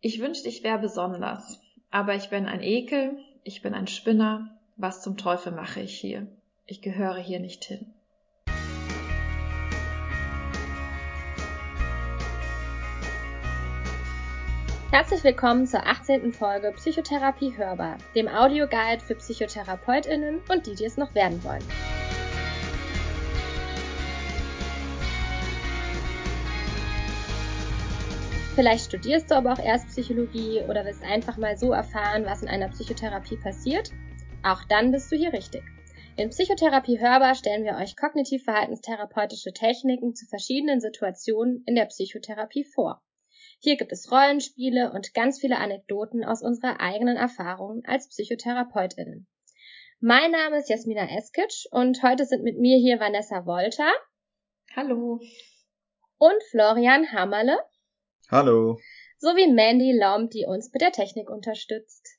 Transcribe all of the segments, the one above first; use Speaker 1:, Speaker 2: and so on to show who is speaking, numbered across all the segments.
Speaker 1: Ich wünschte, ich wäre besonders, aber ich bin ein Ekel, ich bin ein Spinner. Was zum Teufel mache ich hier? Ich gehöre hier nicht hin.
Speaker 2: Herzlich willkommen zur 18. Folge Psychotherapie hörbar, dem Audioguide für PsychotherapeutInnen und die, die es noch werden wollen. Vielleicht studierst du aber auch erst Psychologie oder willst einfach mal so erfahren, was in einer Psychotherapie passiert. Auch dann bist du hier richtig. In Psychotherapie hörbar stellen wir euch kognitiv-verhaltenstherapeutische Techniken zu verschiedenen Situationen in der Psychotherapie vor. Hier gibt es Rollenspiele und ganz viele Anekdoten aus unserer eigenen Erfahrung als PsychotherapeutInnen. Mein Name ist Jasmina Eskic und heute sind mit mir hier Vanessa Wolter.
Speaker 1: Hallo.
Speaker 2: Und Florian Hammerle.
Speaker 3: Hallo.
Speaker 2: Sowie Mandy Lomb, die uns mit der Technik unterstützt.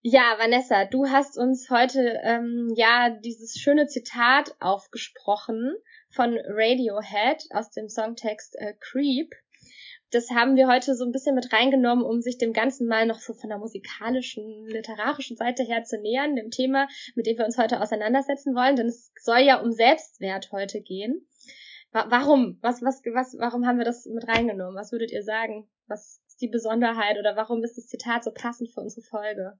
Speaker 2: Ja, Vanessa, du hast uns heute ähm, ja dieses schöne Zitat aufgesprochen von Radiohead aus dem Songtext äh, Creep. Das haben wir heute so ein bisschen mit reingenommen, um sich dem Ganzen mal noch so von der musikalischen, literarischen Seite her zu nähern, dem Thema, mit dem wir uns heute auseinandersetzen wollen, denn es soll ja um Selbstwert heute gehen. Warum? Was, was, was, warum haben wir das mit reingenommen? Was würdet ihr sagen? Was ist die Besonderheit oder warum ist das Zitat so passend für unsere Folge?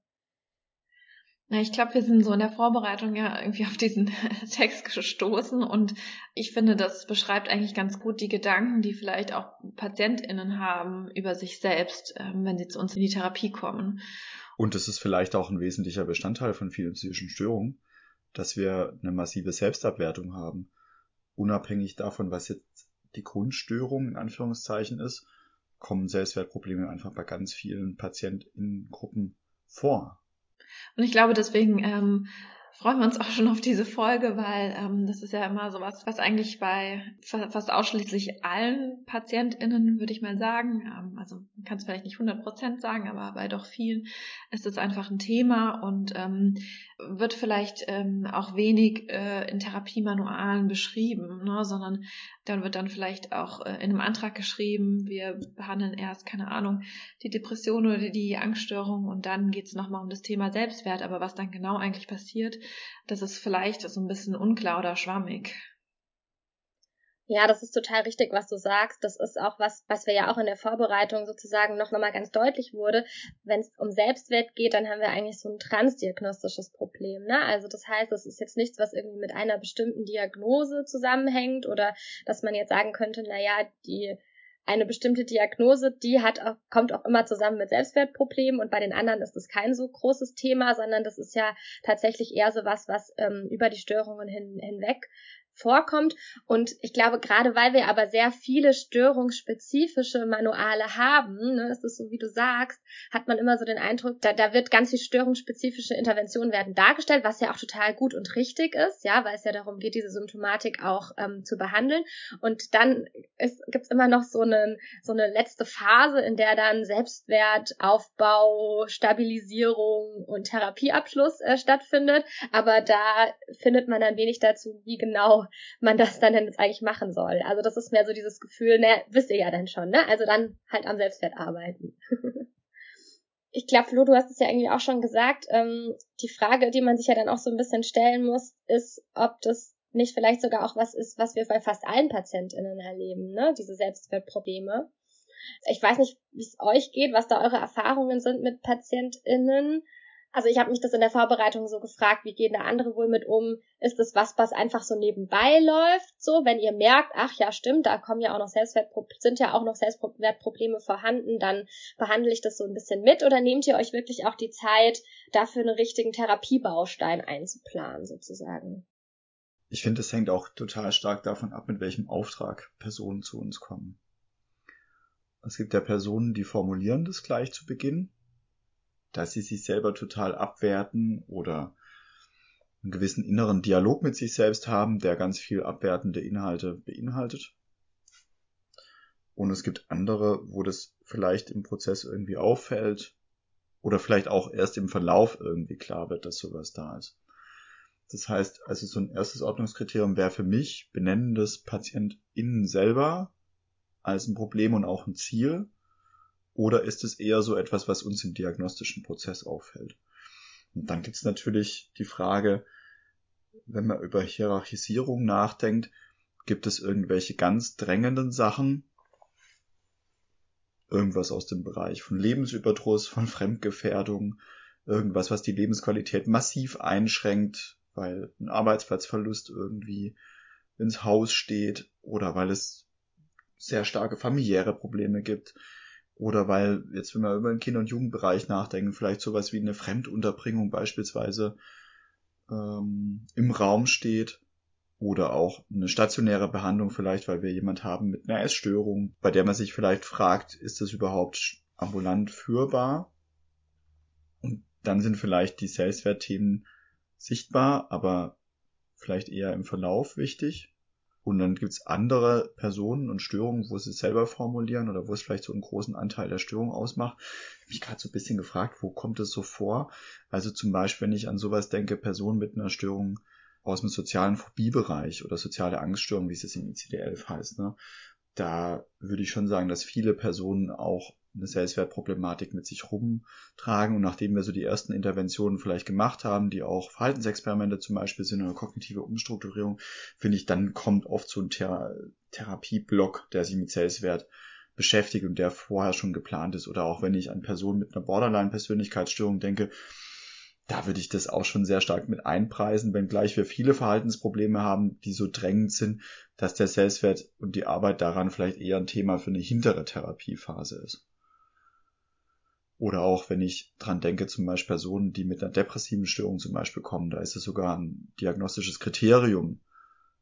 Speaker 1: Na, ich glaube, wir sind so in der Vorbereitung ja irgendwie auf diesen Text gestoßen und ich finde, das beschreibt eigentlich ganz gut die Gedanken, die vielleicht auch PatientInnen haben über sich selbst, ähm, wenn sie zu uns in die Therapie kommen.
Speaker 3: Und es ist vielleicht auch ein wesentlicher Bestandteil von vielen psychischen Störungen, dass wir eine massive Selbstabwertung haben unabhängig davon, was jetzt die Grundstörung in Anführungszeichen ist, kommen Selbstwertprobleme einfach bei ganz vielen PatientInnengruppen vor.
Speaker 1: Und ich glaube, deswegen ähm, freuen wir uns auch schon auf diese Folge, weil ähm, das ist ja immer so was, was eigentlich bei fast ausschließlich allen PatientInnen, würde ich mal sagen, ähm, also man kann es vielleicht nicht 100 Prozent sagen, aber bei doch vielen ist es einfach ein Thema und ähm, wird vielleicht ähm, auch wenig äh, in Therapiemanualen beschrieben, ne, sondern dann wird dann vielleicht auch äh, in einem Antrag geschrieben, wir behandeln erst, keine Ahnung, die Depression oder die Angststörung und dann geht es nochmal um das Thema Selbstwert, aber was dann genau eigentlich passiert, das ist vielleicht so ein bisschen unklar oder schwammig.
Speaker 2: Ja, das ist total richtig, was du sagst. Das ist auch was, was wir ja auch in der Vorbereitung sozusagen noch nochmal ganz deutlich wurde. Wenn es um Selbstwert geht, dann haben wir eigentlich so ein transdiagnostisches Problem. Ne? Also das heißt, es ist jetzt nichts, was irgendwie mit einer bestimmten Diagnose zusammenhängt oder dass man jetzt sagen könnte, na ja, die eine bestimmte Diagnose, die hat auch, kommt auch immer zusammen mit Selbstwertproblemen und bei den anderen ist es kein so großes Thema, sondern das ist ja tatsächlich eher so was, was ähm, über die Störungen hin, hinweg vorkommt. Und ich glaube, gerade weil wir aber sehr viele störungsspezifische Manuale haben, ne, ist es so, wie du sagst, hat man immer so den Eindruck, da, da wird ganz viel störungsspezifische Interventionen werden dargestellt, was ja auch total gut und richtig ist, ja, weil es ja darum geht, diese Symptomatik auch ähm, zu behandeln. Und dann gibt es immer noch so eine, so eine letzte Phase, in der dann Selbstwert, Aufbau, Stabilisierung und Therapieabschluss äh, stattfindet. Aber da findet man dann wenig dazu, wie genau man das dann jetzt eigentlich machen soll. Also das ist mehr so dieses Gefühl, ne, wisst ihr ja dann schon, ne? Also dann halt am Selbstwert arbeiten. ich glaube, Flo, du hast es ja irgendwie auch schon gesagt, ähm, die Frage, die man sich ja dann auch so ein bisschen stellen muss, ist, ob das nicht vielleicht sogar auch was ist, was wir bei fast allen PatientInnen erleben, ne? Diese Selbstwertprobleme. Ich weiß nicht, wie es euch geht, was da eure Erfahrungen sind mit PatientInnen. Also ich habe mich das in der Vorbereitung so gefragt, wie gehen da andere wohl mit um? Ist es was, was einfach so nebenbei läuft? So, wenn ihr merkt, ach ja, stimmt, da kommen ja auch noch Selbstwertprobleme, sind ja auch noch Selbstwertprobleme vorhanden, dann behandle ich das so ein bisschen mit oder nehmt ihr euch wirklich auch die Zeit, dafür einen richtigen Therapiebaustein einzuplanen, sozusagen?
Speaker 3: Ich finde, es hängt auch total stark davon ab, mit welchem Auftrag Personen zu uns kommen. Es gibt ja Personen, die formulieren das gleich zu Beginn dass sie sich selber total abwerten oder einen gewissen inneren Dialog mit sich selbst haben, der ganz viel abwertende Inhalte beinhaltet. Und es gibt andere, wo das vielleicht im Prozess irgendwie auffällt oder vielleicht auch erst im Verlauf irgendwie klar wird, dass sowas da ist. Das heißt, also so ein erstes Ordnungskriterium wäre für mich Benennen des PatientInnen selber als ein Problem und auch ein Ziel Oder ist es eher so etwas, was uns im diagnostischen Prozess auffällt? Und dann gibt es natürlich die Frage, wenn man über Hierarchisierung nachdenkt, gibt es irgendwelche ganz drängenden Sachen, irgendwas aus dem Bereich von Lebensüberdruss, von Fremdgefährdung, irgendwas, was die Lebensqualität massiv einschränkt, weil ein Arbeitsplatzverlust irgendwie ins Haus steht oder weil es sehr starke familiäre Probleme gibt oder weil jetzt, wenn wir über den Kinder- und Jugendbereich nachdenken, vielleicht sowas wie eine Fremdunterbringung beispielsweise ähm, im Raum steht oder auch eine stationäre Behandlung vielleicht, weil wir jemand haben mit einer Essstörung, bei der man sich vielleicht fragt, ist das überhaupt ambulant führbar? Und dann sind vielleicht die Selbstwertthemen sichtbar, aber vielleicht eher im Verlauf wichtig. Und dann gibt's andere Personen und Störungen, wo sie es selber formulieren oder wo es vielleicht so einen großen Anteil der Störung ausmacht. Ich habe mich gerade so ein bisschen gefragt, wo kommt es so vor? Also zum Beispiel, wenn ich an sowas denke, Personen mit einer Störung aus dem sozialen Phobiebereich oder soziale Angststörung, wie es im ICD-11 heißt, ne? da würde ich schon sagen, dass viele Personen auch eine Selbstwertproblematik mit sich rumtragen. Und nachdem wir so die ersten Interventionen vielleicht gemacht haben, die auch Verhaltensexperimente zum Beispiel sind oder kognitive Umstrukturierung, finde ich, dann kommt oft so ein Thera Therapieblock, der sich mit Selbstwert beschäftigt und der vorher schon geplant ist. Oder auch wenn ich an Personen mit einer Borderline-Persönlichkeitsstörung denke, da würde ich das auch schon sehr stark mit einpreisen, wenngleich wir viele Verhaltensprobleme haben, die so drängend sind, dass der Selbstwert und die Arbeit daran vielleicht eher ein Thema für eine hintere Therapiephase ist. Oder auch wenn ich dran denke, zum Beispiel Personen, die mit einer depressiven Störung zum Beispiel kommen, da ist es sogar ein diagnostisches Kriterium,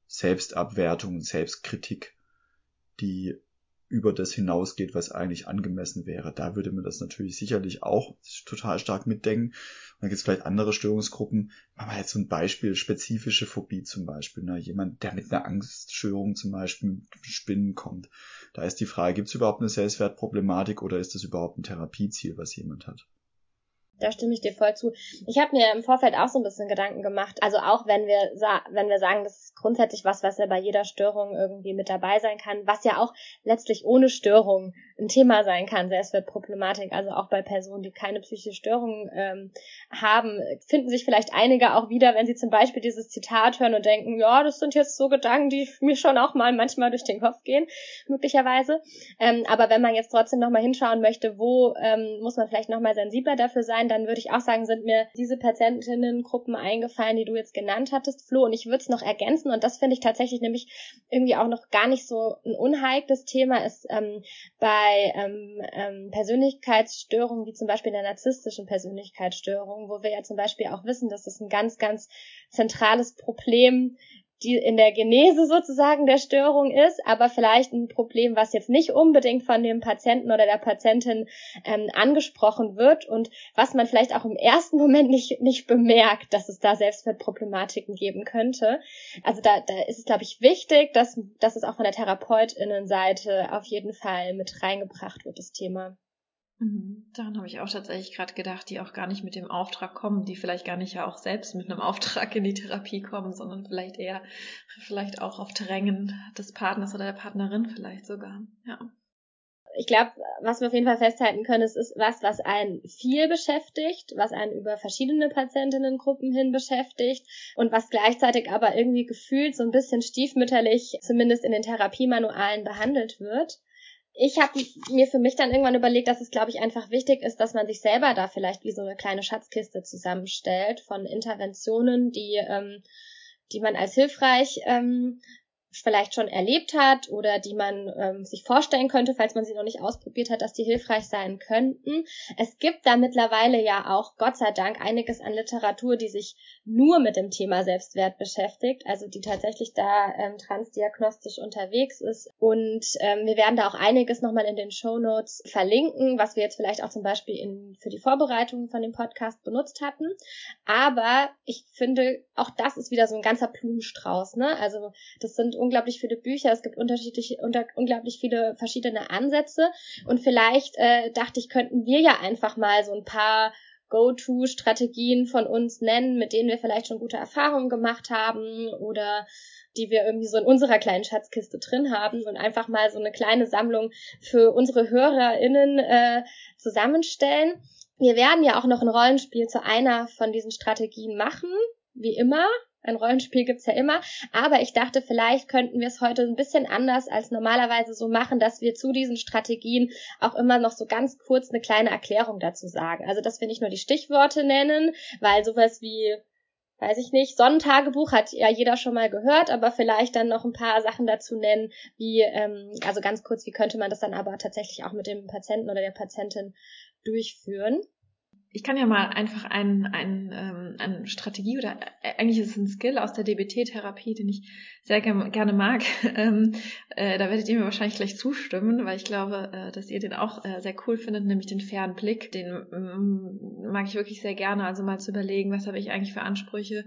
Speaker 3: Selbstabwertung, Selbstkritik, die über das hinausgeht, was eigentlich angemessen wäre. Da würde man das natürlich sicherlich auch total stark mitdenken. Dann gibt es vielleicht andere Störungsgruppen. Machen wir jetzt so ein Beispiel, spezifische Phobie zum Beispiel. Ne? Jemand, der mit einer Angststörung zum Beispiel Spinnen kommt. Da ist die Frage, gibt es überhaupt eine Selbstwertproblematik oder ist das überhaupt ein Therapieziel, was jemand hat?
Speaker 2: Da stimme ich dir voll zu. Ich habe mir im Vorfeld auch so ein bisschen Gedanken gemacht. Also auch wenn wir wenn wir sagen, das ist grundsätzlich was, was ja bei jeder Störung irgendwie mit dabei sein kann, was ja auch letztlich ohne Störung ein Thema sein kann, Selbstwertproblematik. Also auch bei Personen, die keine psychische Störung ähm, haben, finden sich vielleicht einige auch wieder, wenn sie zum Beispiel dieses Zitat hören und denken, ja, das sind jetzt so Gedanken, die mir schon auch mal manchmal durch den Kopf gehen, möglicherweise. Ähm, aber wenn man jetzt trotzdem nochmal hinschauen möchte, wo ähm, muss man vielleicht nochmal sensibler dafür sein, dann würde ich auch sagen, sind mir diese Patientinnengruppen eingefallen, die du jetzt genannt hattest, Flo. Und ich würde es noch ergänzen, und das finde ich tatsächlich nämlich irgendwie auch noch gar nicht so ein unheikles Thema, ist ähm, bei ähm, ähm, Persönlichkeitsstörungen, wie zum Beispiel der narzisstischen Persönlichkeitsstörung, wo wir ja zum Beispiel auch wissen, dass es ein ganz, ganz zentrales Problem die in der Genese sozusagen der Störung ist, aber vielleicht ein Problem, was jetzt nicht unbedingt von dem Patienten oder der Patientin ähm, angesprochen wird und was man vielleicht auch im ersten Moment nicht, nicht bemerkt, dass es da Selbstwertproblematiken geben könnte. Also da, da ist es, glaube ich, wichtig, dass, dass es auch von der Therapeutinnenseite auf jeden Fall mit reingebracht wird, das Thema.
Speaker 1: Mhm. Daran habe ich auch tatsächlich gerade gedacht, die auch gar nicht mit dem Auftrag kommen, die vielleicht gar nicht ja auch selbst mit einem Auftrag in die Therapie kommen, sondern vielleicht eher, vielleicht auch auf Drängen des Partners oder der Partnerin vielleicht sogar, ja.
Speaker 2: Ich glaube, was wir auf jeden Fall festhalten können, es ist was, was einen viel beschäftigt, was einen über verschiedene Patientinnengruppen hin beschäftigt und was gleichzeitig aber irgendwie gefühlt so ein bisschen stiefmütterlich, zumindest in den Therapiemanualen behandelt wird ich habe mir für mich dann irgendwann überlegt, dass es, glaube ich, einfach wichtig ist, dass man sich selber da vielleicht wie so eine kleine Schatzkiste zusammenstellt von Interventionen, die, ähm, die man als hilfreich ähm, vielleicht schon erlebt hat oder die man ähm, sich vorstellen könnte, falls man sie noch nicht ausprobiert hat, dass die hilfreich sein könnten. Es gibt da mittlerweile ja auch, Gott sei Dank, einiges an Literatur, die sich nur mit dem Thema Selbstwert beschäftigt, also die tatsächlich da ähm, transdiagnostisch unterwegs ist. Und ähm, wir werden da auch einiges nochmal in den Show Notes verlinken, was wir jetzt vielleicht auch zum Beispiel in, für die Vorbereitung von dem Podcast benutzt hatten. Aber ich finde, auch das ist wieder so ein ganzer Blumenstrauß. Ne? Also das sind unglaublich viele Bücher, es gibt unterschiedliche, unter, unglaublich viele verschiedene Ansätze und vielleicht äh, dachte ich, könnten wir ja einfach mal so ein paar Go-To-Strategien von uns nennen, mit denen wir vielleicht schon gute Erfahrungen gemacht haben oder die wir irgendwie so in unserer kleinen Schatzkiste drin haben und einfach mal so eine kleine Sammlung für unsere HörerInnen äh, zusammenstellen. Wir werden ja auch noch ein Rollenspiel zu einer von diesen Strategien machen, wie immer. Ein Rollenspiel gibt's ja immer. Aber ich dachte, vielleicht könnten wir es heute ein bisschen anders als normalerweise so machen, dass wir zu diesen Strategien auch immer noch so ganz kurz eine kleine Erklärung dazu sagen. Also, dass wir nicht nur die Stichworte nennen, weil sowas wie weiß ich nicht, Sonnentagebuch hat ja jeder schon mal gehört, aber vielleicht dann noch ein paar Sachen dazu nennen, wie, ähm, also ganz kurz, wie könnte man das dann aber tatsächlich auch mit dem Patienten oder der Patientin durchführen?
Speaker 1: Ich kann ja mal einfach ein, ein, ähm, eine Strategie oder äh, eigentlich ist es ein Skill aus der DBT-Therapie, den ich sehr gerne, gerne mag. ähm, äh, da werdet ihr mir wahrscheinlich gleich zustimmen, weil ich glaube, äh, dass ihr den auch äh, sehr cool findet, nämlich den fairen Blick. Den ähm, mag ich wirklich sehr gerne. Also mal zu überlegen, was habe ich eigentlich für Ansprüche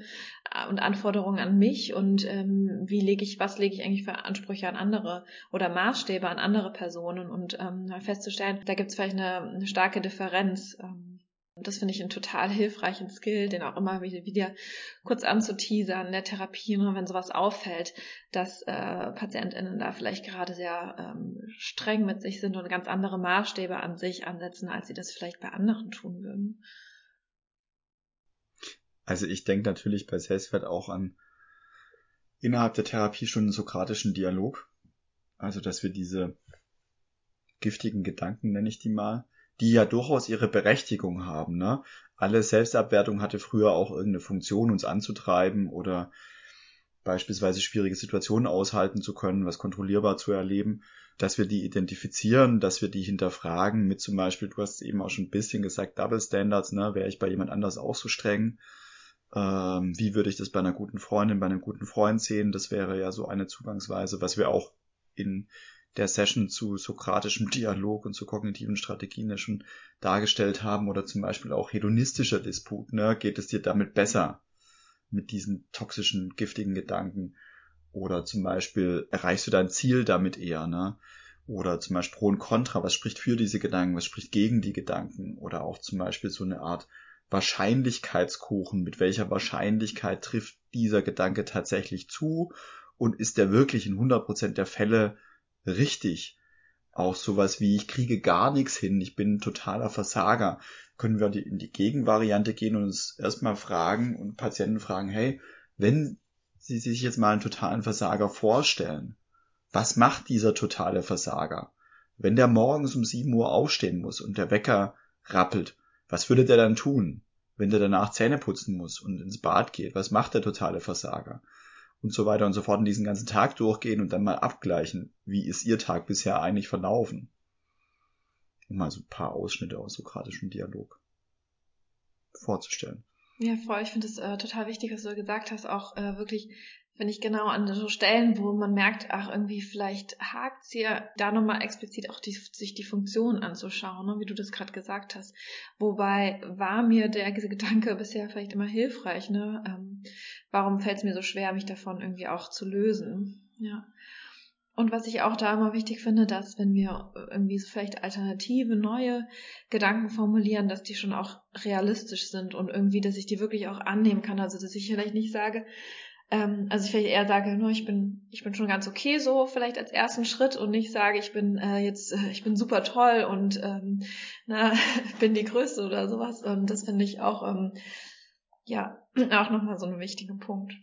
Speaker 1: äh, und Anforderungen an mich und ähm, wie lege ich, was lege ich eigentlich für Ansprüche an andere oder Maßstäbe an andere Personen und ähm, festzustellen, da gibt es vielleicht eine, eine starke Differenz. Ähm, das finde ich einen total hilfreichen Skill, den auch immer wieder, kurz anzuteasern in der Therapie, nur wenn sowas auffällt, dass äh, PatientInnen da vielleicht gerade sehr ähm, streng mit sich sind und ganz andere Maßstäbe an sich ansetzen, als sie das vielleicht bei anderen tun würden.
Speaker 3: Also ich denke natürlich bei Selbstwert auch an innerhalb der Therapie schon einen sokratischen Dialog. Also dass wir diese giftigen Gedanken, nenne ich die mal, die ja durchaus ihre Berechtigung haben. Ne? Alle Selbstabwertung hatte früher auch irgendeine Funktion, uns anzutreiben oder beispielsweise schwierige Situationen aushalten zu können, was kontrollierbar zu erleben, dass wir die identifizieren, dass wir die hinterfragen, mit zum Beispiel, du hast eben auch schon ein bisschen gesagt, Double Standards, ne, wäre ich bei jemand anders auch so streng? Ähm, wie würde ich das bei einer guten Freundin, bei einem guten Freund sehen? Das wäre ja so eine Zugangsweise, was wir auch in der Session zu sokratischem Dialog und zu kognitiven Strategien ja schon dargestellt haben oder zum Beispiel auch hedonistischer Disput, ne? Geht es dir damit besser mit diesen toxischen, giftigen Gedanken? Oder zum Beispiel erreichst du dein Ziel damit eher, ne? Oder zum Beispiel Pro und Contra, was spricht für diese Gedanken, was spricht gegen die Gedanken? Oder auch zum Beispiel so eine Art Wahrscheinlichkeitskuchen, mit welcher Wahrscheinlichkeit trifft dieser Gedanke tatsächlich zu und ist der wirklich in 100% der Fälle richtig. Auch sowas wie, ich kriege gar nichts hin, ich bin ein totaler Versager. Können wir in die Gegenvariante gehen und uns erstmal fragen und Patienten fragen, hey, wenn Sie sich jetzt mal einen totalen Versager vorstellen, was macht dieser totale Versager? Wenn der morgens um 7 Uhr aufstehen muss und der Wecker rappelt, was würde der dann tun? Wenn der danach Zähne putzen muss und ins Bad geht, was macht der totale Versager? Und so weiter und so fort und diesen ganzen Tag durchgehen und dann mal abgleichen, wie ist Ihr Tag bisher eigentlich verlaufen. Um mal so ein paar Ausschnitte aus sokratischem Dialog vorzustellen.
Speaker 1: Ja, voll. Ich finde es äh, total wichtig, was du gesagt hast, auch äh, wirklich finde ich genau an so Stellen, wo man merkt, ach, irgendwie vielleicht hakt's hier, da nochmal explizit auch die, sich die Funktion anzuschauen, ne, wie du das gerade gesagt hast. Wobei war mir der Gedanke bisher vielleicht immer hilfreich, ne? Ähm, warum fällt es mir so schwer, mich davon irgendwie auch zu lösen? Ja. Und was ich auch da immer wichtig finde, dass wenn wir irgendwie so vielleicht alternative, neue Gedanken formulieren, dass die schon auch realistisch sind und irgendwie, dass ich die wirklich auch annehmen kann. Also, dass ich vielleicht nicht sage, ähm, also ich vielleicht eher sage, nur ich bin, ich bin schon ganz okay so, vielleicht als ersten Schritt und nicht sage, ich bin äh, jetzt, äh, ich bin super toll und ähm, na, bin die Größte oder sowas. Und das finde ich auch, ähm, ja, auch nochmal so ein wichtiger Punkt.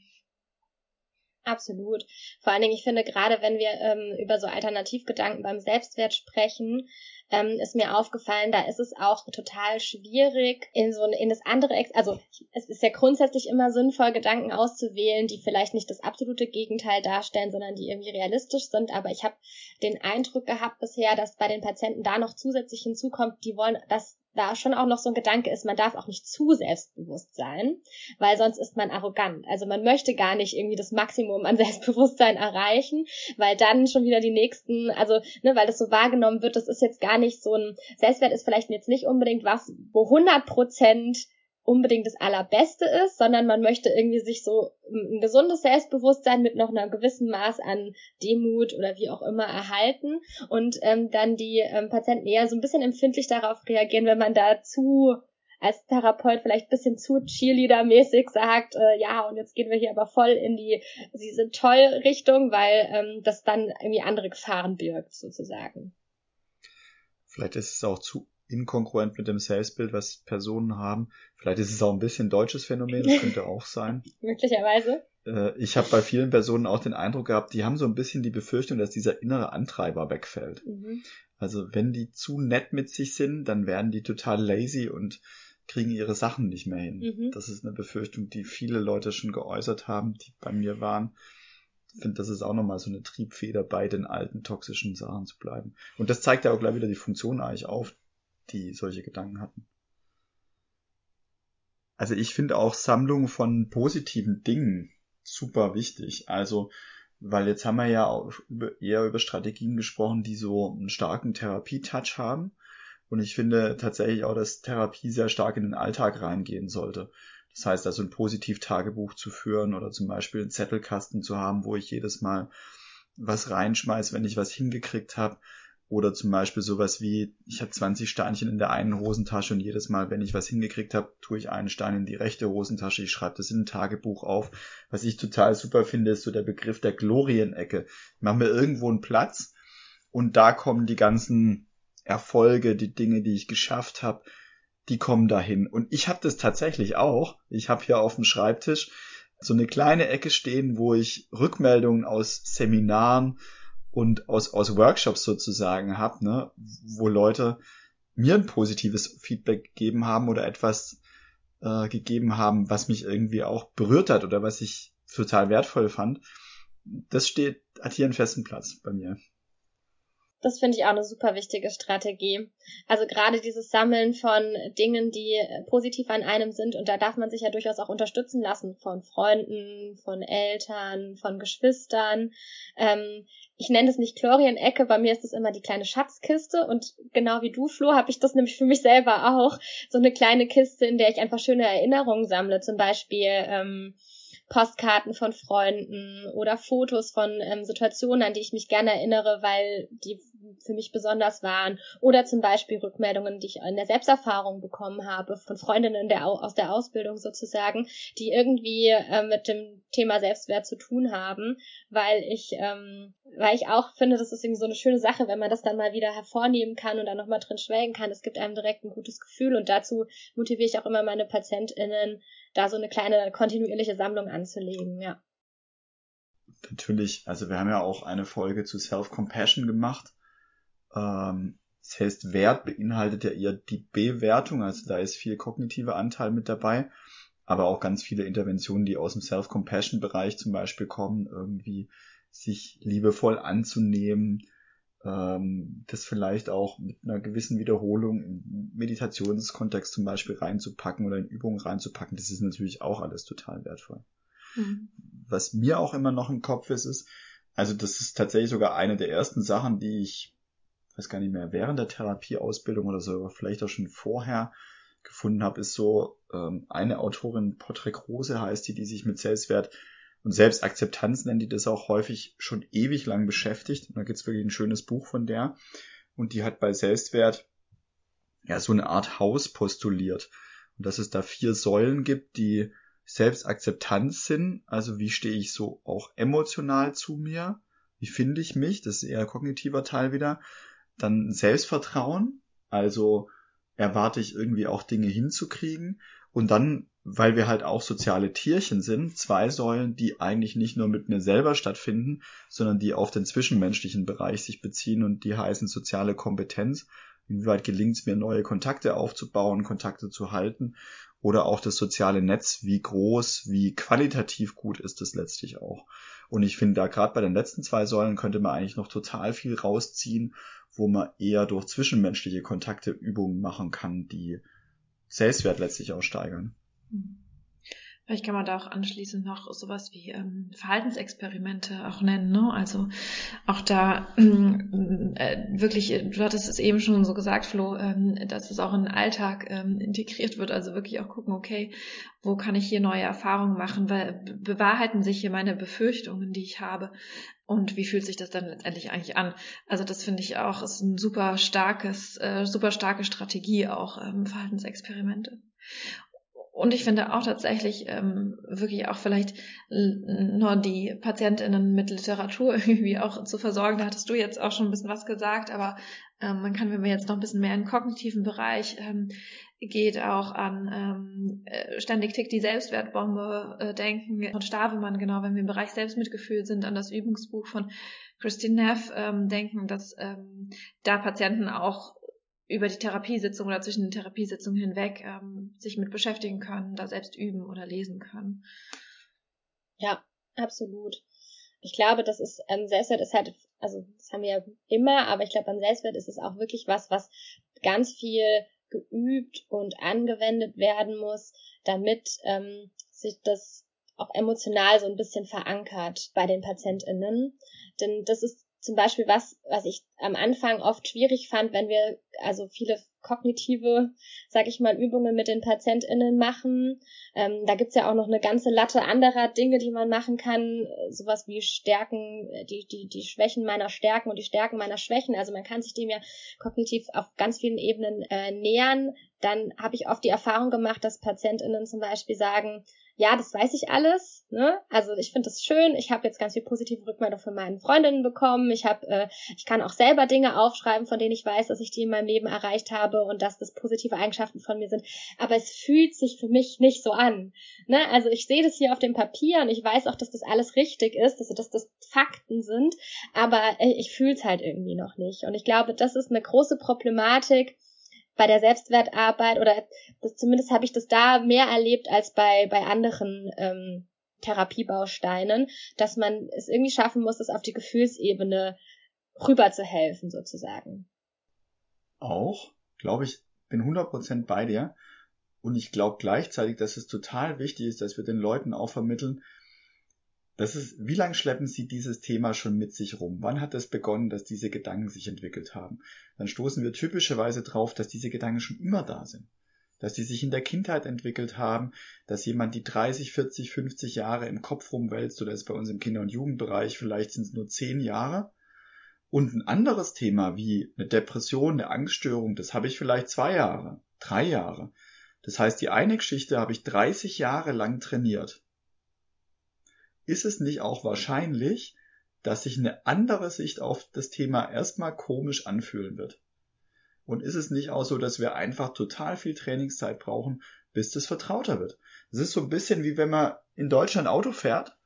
Speaker 2: Absolut. Vor allen Dingen, ich finde, gerade wenn wir ähm, über so Alternativgedanken beim Selbstwert sprechen, ähm, ist mir aufgefallen, da ist es auch total schwierig, in so in das andere, Ex also es ist ja grundsätzlich immer sinnvoll, Gedanken auszuwählen, die vielleicht nicht das absolute Gegenteil darstellen, sondern die irgendwie realistisch sind. Aber ich habe den Eindruck gehabt bisher, dass bei den Patienten da noch zusätzlich hinzukommt, die wollen, dass da schon auch noch so ein Gedanke ist, man darf auch nicht zu selbstbewusst sein, weil sonst ist man arrogant. Also man möchte gar nicht irgendwie das Maximum an Selbstbewusstsein erreichen, weil dann schon wieder die nächsten, also, ne, weil das so wahrgenommen wird, das ist jetzt gar nicht so ein, Selbstwert ist vielleicht jetzt nicht unbedingt was, wo 100 Prozent unbedingt das Allerbeste ist, sondern man möchte irgendwie sich so ein gesundes Selbstbewusstsein mit noch einem gewissen Maß an Demut oder wie auch immer erhalten und ähm, dann die ähm, Patienten eher so ein bisschen empfindlich darauf reagieren, wenn man da zu als Therapeut vielleicht bisschen zu Cheerleader-mäßig sagt, äh, ja, und jetzt gehen wir hier aber voll in die, sie sind toll Richtung, weil ähm, das dann irgendwie andere Gefahren birgt, sozusagen.
Speaker 3: Vielleicht ist es auch zu inkongruent mit dem Selbstbild, was Personen haben. Vielleicht ist es auch ein bisschen deutsches Phänomen, das könnte auch sein.
Speaker 2: Möglicherweise.
Speaker 3: Äh, ich habe bei vielen Personen auch den Eindruck gehabt, die haben so ein bisschen die Befürchtung, dass dieser innere Antreiber wegfällt. Mhm. Also wenn die zu nett mit sich sind, dann werden die total lazy und kriegen ihre Sachen nicht mehr hin. Mhm. Das ist eine Befürchtung, die viele Leute schon geäußert haben, die bei mir waren. Ich finde, das ist auch nochmal so eine Triebfeder, bei den alten toxischen Sachen zu bleiben. Und das zeigt ja auch gleich wieder die Funktion eigentlich auf, die solche Gedanken hatten. Also ich finde auch Sammlung von positiven Dingen super wichtig. Also, weil jetzt haben wir ja auch eher über Strategien gesprochen, die so einen starken Therapietouch haben. Und ich finde tatsächlich auch, dass Therapie sehr stark in den Alltag reingehen sollte. Das heißt also ein Positiv-Tagebuch zu führen oder zum Beispiel einen Zettelkasten zu haben, wo ich jedes Mal was reinschmeiß, wenn ich was hingekriegt habe oder zum Beispiel sowas wie, ich habe 20 Steinchen in der einen Hosentasche und jedes Mal, wenn ich was hingekriegt habe, tue ich einen Stein in die rechte Hosentasche. Ich schreibe das in ein Tagebuch auf. Was ich total super finde, ist so der Begriff der Glorienecke. Ich mache mir irgendwo einen Platz und da kommen die ganzen Erfolge, die Dinge, die ich geschafft habe, die kommen dahin. Und ich habe das tatsächlich auch. Ich habe hier auf dem Schreibtisch so eine kleine Ecke stehen, wo ich Rückmeldungen aus Seminaren, und aus, aus Workshops sozusagen habe, ne, wo Leute mir ein positives Feedback gegeben haben oder etwas äh, gegeben haben, was mich irgendwie auch berührt hat oder was ich total wertvoll fand. Das steht, hat hier einen festen Platz bei mir.
Speaker 2: Das finde ich auch eine super wichtige Strategie. Also gerade dieses Sammeln von Dingen, die positiv an einem sind und da darf man sich ja durchaus auch unterstützen lassen von Freunden, von Eltern, von Geschwistern. Ähm, ich nenne das nicht Chlorien-Ecke, bei mir ist das immer die kleine Schatzkiste und genau wie du, Flo, habe ich das nämlich für mich selber auch. So eine kleine Kiste, in der ich einfach schöne Erinnerungen sammle, zum Beispiel ähm, Postkarten von Freunden oder Fotos von ähm, Situationen, an die ich mich gerne erinnere, weil die für mich besonders waren. Oder zum Beispiel Rückmeldungen, die ich in der Selbsterfahrung bekommen habe, von Freundinnen der, aus der Ausbildung sozusagen, die irgendwie äh, mit dem Thema Selbstwert zu tun haben, weil ich, ähm, weil ich auch finde, das ist irgendwie so eine schöne Sache, wenn man das dann mal wieder hervornehmen kann und dann nochmal drin schwelgen kann. Es gibt einem direkt ein gutes Gefühl und dazu motiviere ich auch immer meine PatientInnen, da so eine kleine kontinuierliche Sammlung anzulegen, ja.
Speaker 3: Natürlich, also wir haben ja auch eine Folge zu Self-Compassion gemacht. Ähm, das heißt, Wert beinhaltet ja eher die Bewertung, also da ist viel kognitiver Anteil mit dabei, aber auch ganz viele Interventionen, die aus dem Self-Compassion-Bereich zum Beispiel kommen, irgendwie sich liebevoll anzunehmen, ähm, das vielleicht auch mit einer gewissen Wiederholung im Meditationskontext zum Beispiel reinzupacken oder in Übungen reinzupacken, das ist natürlich auch alles total wertvoll. Mhm. Was mir auch immer noch im Kopf ist, ist, also das ist tatsächlich sogar eine der ersten Sachen, die ich, weiß gar nicht mehr, während der Therapieausbildung oder so, vielleicht auch schon vorher gefunden habe, ist so ähm, eine Autorin, Patrick Rose heißt die, die sich mit Selbstwert und Selbstakzeptanz nennen die das auch häufig schon ewig lang beschäftigt. Und da gibt's wirklich ein schönes Buch von der. Und die hat bei Selbstwert ja so eine Art Haus postuliert. Und dass es da vier Säulen gibt, die Selbstakzeptanz sind. Also wie stehe ich so auch emotional zu mir? Wie finde ich mich? Das ist eher kognitiver Teil wieder. Dann Selbstvertrauen. Also erwarte ich irgendwie auch Dinge hinzukriegen. Und dann weil wir halt auch soziale Tierchen sind, zwei Säulen, die eigentlich nicht nur mit mir selber stattfinden, sondern die auf den zwischenmenschlichen Bereich sich beziehen und die heißen soziale Kompetenz. Inwieweit gelingt es mir, neue Kontakte aufzubauen, Kontakte zu halten oder auch das soziale Netz, wie groß, wie qualitativ gut ist es letztlich auch. Und ich finde, da gerade bei den letzten zwei Säulen könnte man eigentlich noch total viel rausziehen, wo man eher durch zwischenmenschliche Kontakte Übungen machen kann, die Selbstwert letztlich auch steigern.
Speaker 1: Vielleicht kann man da auch anschließend noch sowas wie ähm, Verhaltensexperimente auch nennen. Ne? Also auch da äh, wirklich, du hattest es eben schon so gesagt, Flo, ähm, dass es auch in den Alltag ähm, integriert wird. Also wirklich auch gucken, okay, wo kann ich hier neue Erfahrungen machen? Weil bewahrheiten sich hier meine Befürchtungen, die ich habe? Und wie fühlt sich das dann letztendlich eigentlich an? Also das finde ich auch, ist ein super starkes, äh, super starke Strategie auch ähm, Verhaltensexperimente. Und ich finde auch tatsächlich ähm, wirklich auch vielleicht nur die PatientInnen mit Literatur irgendwie auch zu versorgen. Da hattest du jetzt auch schon ein bisschen was gesagt, aber ähm, man kann, wenn man jetzt noch ein bisschen mehr in den kognitiven Bereich ähm, geht, auch an ähm, äh, ständig tickt die Selbstwertbombe äh, denken von Stavemann, genau, wenn wir im Bereich Selbstmitgefühl sind, an das Übungsbuch von Christine Neff ähm, denken, dass ähm, da Patienten auch über die Therapiesitzung oder zwischen den Therapiesitzungen hinweg ähm, sich mit beschäftigen können, da selbst üben oder lesen können.
Speaker 2: Ja, absolut. Ich glaube, das ist, ähm, Selbstwert ist halt, also das haben wir ja immer, aber ich glaube, beim Selbstwert ist es auch wirklich was, was ganz viel geübt und angewendet werden muss, damit ähm, sich das auch emotional so ein bisschen verankert bei den PatientInnen. Denn das ist zum Beispiel was, was ich am Anfang oft schwierig fand, wenn wir also viele kognitive, sag ich mal, Übungen mit den PatientInnen machen. Ähm, da gibt's ja auch noch eine ganze Latte anderer Dinge, die man machen kann. Sowas wie Stärken, die, die, die Schwächen meiner Stärken und die Stärken meiner Schwächen. Also man kann sich dem ja kognitiv auf ganz vielen Ebenen äh, nähern. Dann habe ich oft die Erfahrung gemacht, dass PatientInnen zum Beispiel sagen, ja, das weiß ich alles. Ne? Also ich finde das schön. Ich habe jetzt ganz viel positive Rückmeldung von meinen Freundinnen bekommen. Ich habe, äh, ich kann auch selber Dinge aufschreiben, von denen ich weiß, dass ich die in meinem Leben erreicht habe und dass das positive Eigenschaften von mir sind. Aber es fühlt sich für mich nicht so an. Ne? Also ich sehe das hier auf dem Papier und ich weiß auch, dass das alles richtig ist, dass, dass das Fakten sind. Aber äh, ich fühle es halt irgendwie noch nicht. Und ich glaube, das ist eine große Problematik bei der Selbstwertarbeit oder das, zumindest habe ich das da mehr erlebt als bei, bei anderen ähm, Therapiebausteinen, dass man es irgendwie schaffen muss, das auf die Gefühlsebene rüber zu helfen, sozusagen.
Speaker 3: Auch, glaube ich, bin 100% bei dir. Und ich glaube gleichzeitig, dass es total wichtig ist, dass wir den Leuten auch vermitteln, das ist, wie lange schleppen Sie dieses Thema schon mit sich rum? Wann hat es begonnen, dass diese Gedanken sich entwickelt haben? Dann stoßen wir typischerweise drauf, dass diese Gedanken schon immer da sind. Dass die sich in der Kindheit entwickelt haben, dass jemand die 30, 40, 50 Jahre im Kopf rumwälzt oder ist bei uns im Kinder- und Jugendbereich, vielleicht sind es nur 10 Jahre. Und ein anderes Thema wie eine Depression, eine Angststörung, das habe ich vielleicht zwei Jahre, drei Jahre. Das heißt, die eine Geschichte habe ich 30 Jahre lang trainiert ist es nicht auch wahrscheinlich, dass sich eine andere Sicht auf das Thema erstmal komisch anfühlen wird? Und ist es nicht auch so, dass wir einfach total viel Trainingszeit brauchen, bis das vertrauter wird? Es ist so ein bisschen wie wenn man in Deutschland Auto fährt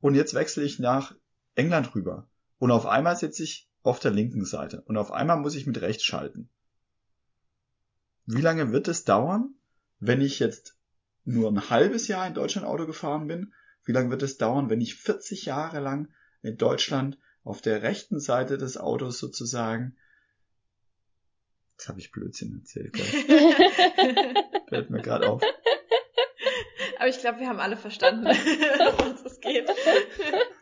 Speaker 3: und jetzt wechsle ich nach England rüber und auf einmal sitze ich auf der linken Seite und auf einmal muss ich mit rechts schalten. Wie lange wird es dauern, wenn ich jetzt nur ein halbes Jahr in Deutschland Auto gefahren bin wie lange wird es dauern, wenn ich 40 Jahre lang in Deutschland auf der rechten Seite des Autos sozusagen Jetzt habe ich Blödsinn erzählt. Fällt mir gerade auf.
Speaker 1: Aber ich glaube, wir haben alle verstanden, worum es geht.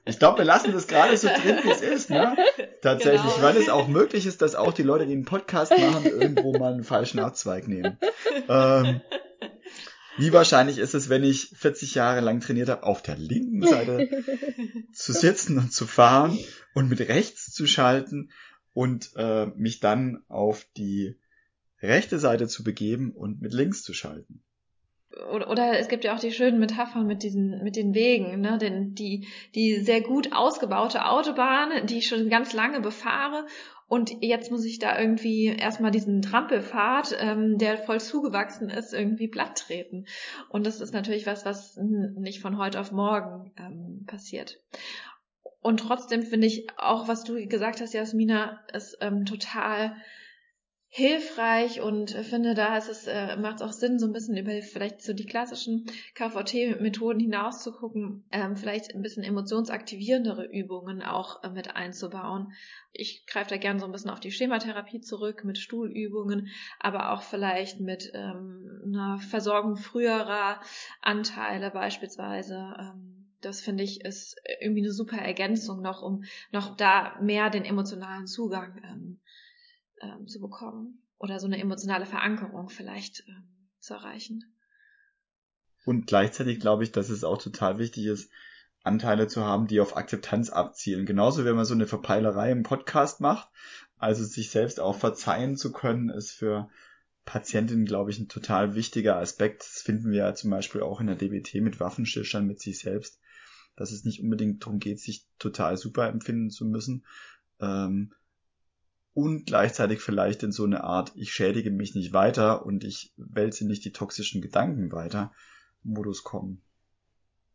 Speaker 3: Ich glaube, wir lassen das gerade so drin, wie es ist, ne? Tatsächlich, genau. weil es auch möglich ist, dass auch die Leute, die einen Podcast machen, irgendwo mal einen falschen Abzweig nehmen. Ähm, wie wahrscheinlich ist es, wenn ich 40 Jahre lang trainiert habe, auf der linken Seite zu sitzen und zu fahren und mit rechts zu schalten und äh, mich dann auf die rechte Seite zu begeben und mit links zu schalten?
Speaker 1: Oder, oder es gibt ja auch die schönen Metaphern mit diesen, mit den Wegen, ne? Denn die, die sehr gut ausgebaute Autobahn, die ich schon ganz lange befahre und jetzt muss ich da irgendwie erstmal diesen Trampelpfad, ähm, der voll zugewachsen ist, irgendwie platt treten. Und das ist natürlich was, was nicht von heute auf morgen ähm, passiert. Und trotzdem finde ich auch, was du gesagt hast, Jasmina, ist ähm, total hilfreich und finde, da ist es, äh, macht es auch Sinn, so ein bisschen über vielleicht so die klassischen KVT-Methoden hinaus zu gucken, ähm, vielleicht ein bisschen emotionsaktivierendere Übungen auch äh, mit einzubauen. Ich greife da gerne so ein bisschen auf die Schematherapie zurück mit Stuhlübungen, aber auch vielleicht mit ähm, einer Versorgung früherer Anteile beispielsweise. Ähm, das finde ich ist irgendwie eine super Ergänzung noch, um noch da mehr den emotionalen Zugang ähm, ähm, zu bekommen oder so eine emotionale Verankerung vielleicht ähm, zu erreichen.
Speaker 3: Und gleichzeitig glaube ich, dass es auch total wichtig ist, Anteile zu haben, die auf Akzeptanz abzielen. Genauso, wenn man so eine Verpeilerei im Podcast macht, also sich selbst auch verzeihen zu können, ist für Patientinnen, glaube ich, ein total wichtiger Aspekt. Das finden wir ja zum Beispiel auch in der DBT mit Waffenschildern mit sich selbst, dass es nicht unbedingt darum geht, sich total super empfinden zu müssen, ähm, und gleichzeitig vielleicht in so eine Art, ich schädige mich nicht weiter und ich wälze nicht die toxischen Gedanken weiter, Modus kommen.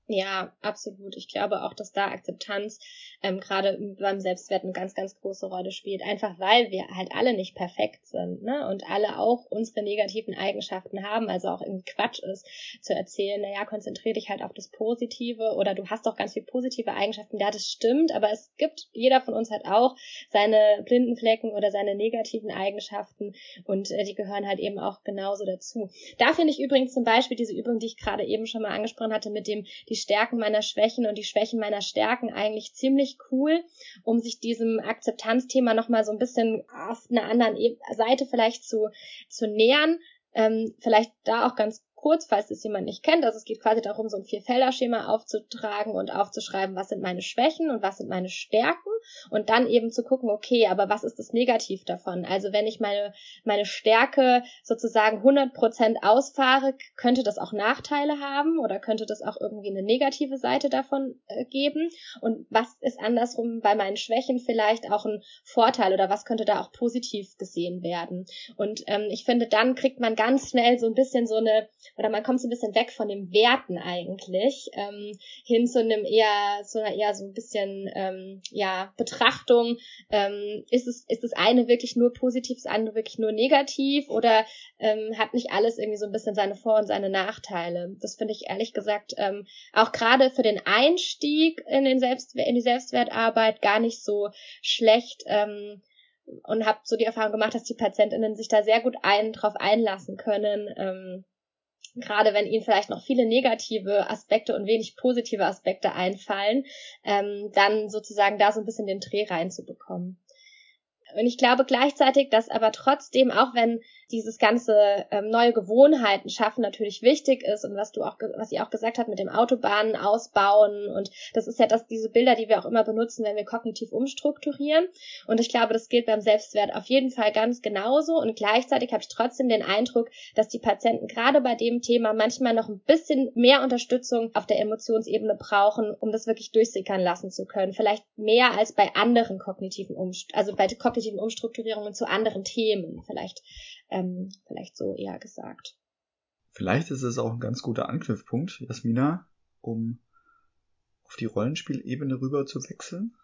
Speaker 2: Ja, absolut. Ich glaube auch, dass da Akzeptanz ähm, gerade beim Selbstwert eine ganz, ganz große Rolle spielt. Einfach weil wir halt alle nicht perfekt sind, ne? Und alle auch unsere negativen Eigenschaften haben, also auch irgendwie Quatsch ist, zu erzählen, naja, konzentriere dich halt auf das Positive oder du hast doch ganz viele positive Eigenschaften. Ja, das stimmt, aber es gibt, jeder von uns hat auch seine blinden Flecken oder seine negativen Eigenschaften und äh, die gehören halt eben auch genauso dazu. Da finde ich übrigens zum Beispiel diese Übung, die ich gerade eben schon mal angesprochen hatte, mit dem die Stärken meiner Schwächen und die Schwächen meiner Stärken eigentlich ziemlich cool, um sich diesem Akzeptanzthema nochmal so ein bisschen auf einer anderen e-, Seite vielleicht zu, zu nähern. Ähm, vielleicht da auch ganz kurz, falls es jemand nicht kennt. Also es geht quasi darum, so ein Vierfelder-Schema aufzutragen und aufzuschreiben, was sind meine Schwächen und was sind meine Stärken und dann eben zu gucken, okay, aber was ist das Negativ davon? Also wenn ich meine, meine Stärke sozusagen 100% ausfahre, könnte das auch Nachteile haben oder könnte das auch irgendwie eine negative Seite davon äh, geben? Und was ist andersrum bei meinen Schwächen vielleicht auch ein Vorteil oder was könnte da auch positiv gesehen werden? Und ähm, ich finde, dann kriegt man ganz schnell so ein bisschen so eine oder man kommt so ein bisschen weg von den Werten eigentlich ähm, hin zu einem eher zu einer eher so ein bisschen ähm, ja Betrachtung. Ähm, ist es ist das eine wirklich nur positiv das andere wirklich nur negativ? Oder ähm, hat nicht alles irgendwie so ein bisschen seine Vor- und seine Nachteile? Das finde ich ehrlich gesagt ähm, auch gerade für den Einstieg in den Selbst in die Selbstwertarbeit gar nicht so schlecht ähm, und habe so die Erfahrung gemacht, dass die PatientInnen sich da sehr gut ein, drauf einlassen können, ähm, gerade wenn ihnen vielleicht noch viele negative Aspekte und wenig positive Aspekte einfallen, ähm, dann sozusagen da so ein bisschen den Dreh reinzubekommen. Und ich glaube gleichzeitig, dass aber trotzdem, auch wenn dieses ganze ähm, neue Gewohnheiten schaffen natürlich wichtig ist und was du auch, was ihr auch gesagt habt mit dem Autobahnen ausbauen und das ist ja das, diese Bilder, die wir auch immer benutzen, wenn wir kognitiv umstrukturieren. Und ich glaube, das gilt beim Selbstwert auf jeden Fall ganz genauso. Und gleichzeitig habe ich trotzdem den Eindruck, dass die Patienten gerade bei dem Thema manchmal noch ein bisschen mehr Unterstützung auf der Emotionsebene brauchen, um das wirklich durchsickern lassen zu können. Vielleicht mehr als bei anderen kognitiven Umst also bei kognitiven Umstrukturierungen zu anderen Themen. Vielleicht ähm, vielleicht so eher gesagt.
Speaker 3: Vielleicht ist es auch ein ganz guter Anknüpfpunkt, Jasmina, um auf die Rollenspielebene rüber zu wechseln.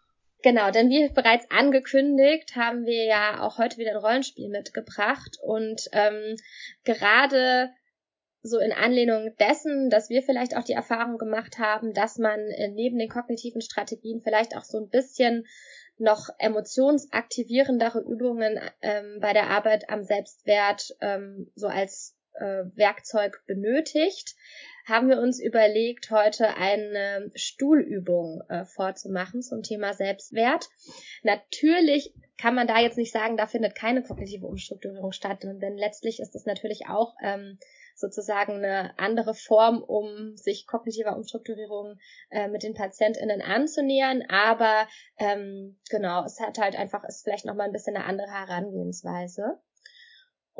Speaker 2: Genau, denn wie bereits angekündigt, haben wir ja auch heute wieder ein Rollenspiel mitgebracht und ähm, gerade so in Anlehnung dessen, dass wir vielleicht auch die Erfahrung gemacht haben, dass man äh, neben den kognitiven Strategien vielleicht auch so ein bisschen noch emotionsaktivierendere Übungen ähm, bei der Arbeit am Selbstwert ähm, so als äh, Werkzeug benötigt, haben wir uns überlegt, heute eine Stuhlübung äh, vorzumachen zum Thema Selbstwert. Natürlich kann man da jetzt nicht sagen, da findet keine kognitive Umstrukturierung statt, denn letztlich ist es natürlich auch ähm, sozusagen eine andere Form, um sich kognitiver Umstrukturierung äh, mit den PatientInnen anzunähern. Aber ähm, genau, es hat halt einfach, ist vielleicht nochmal ein bisschen eine andere Herangehensweise.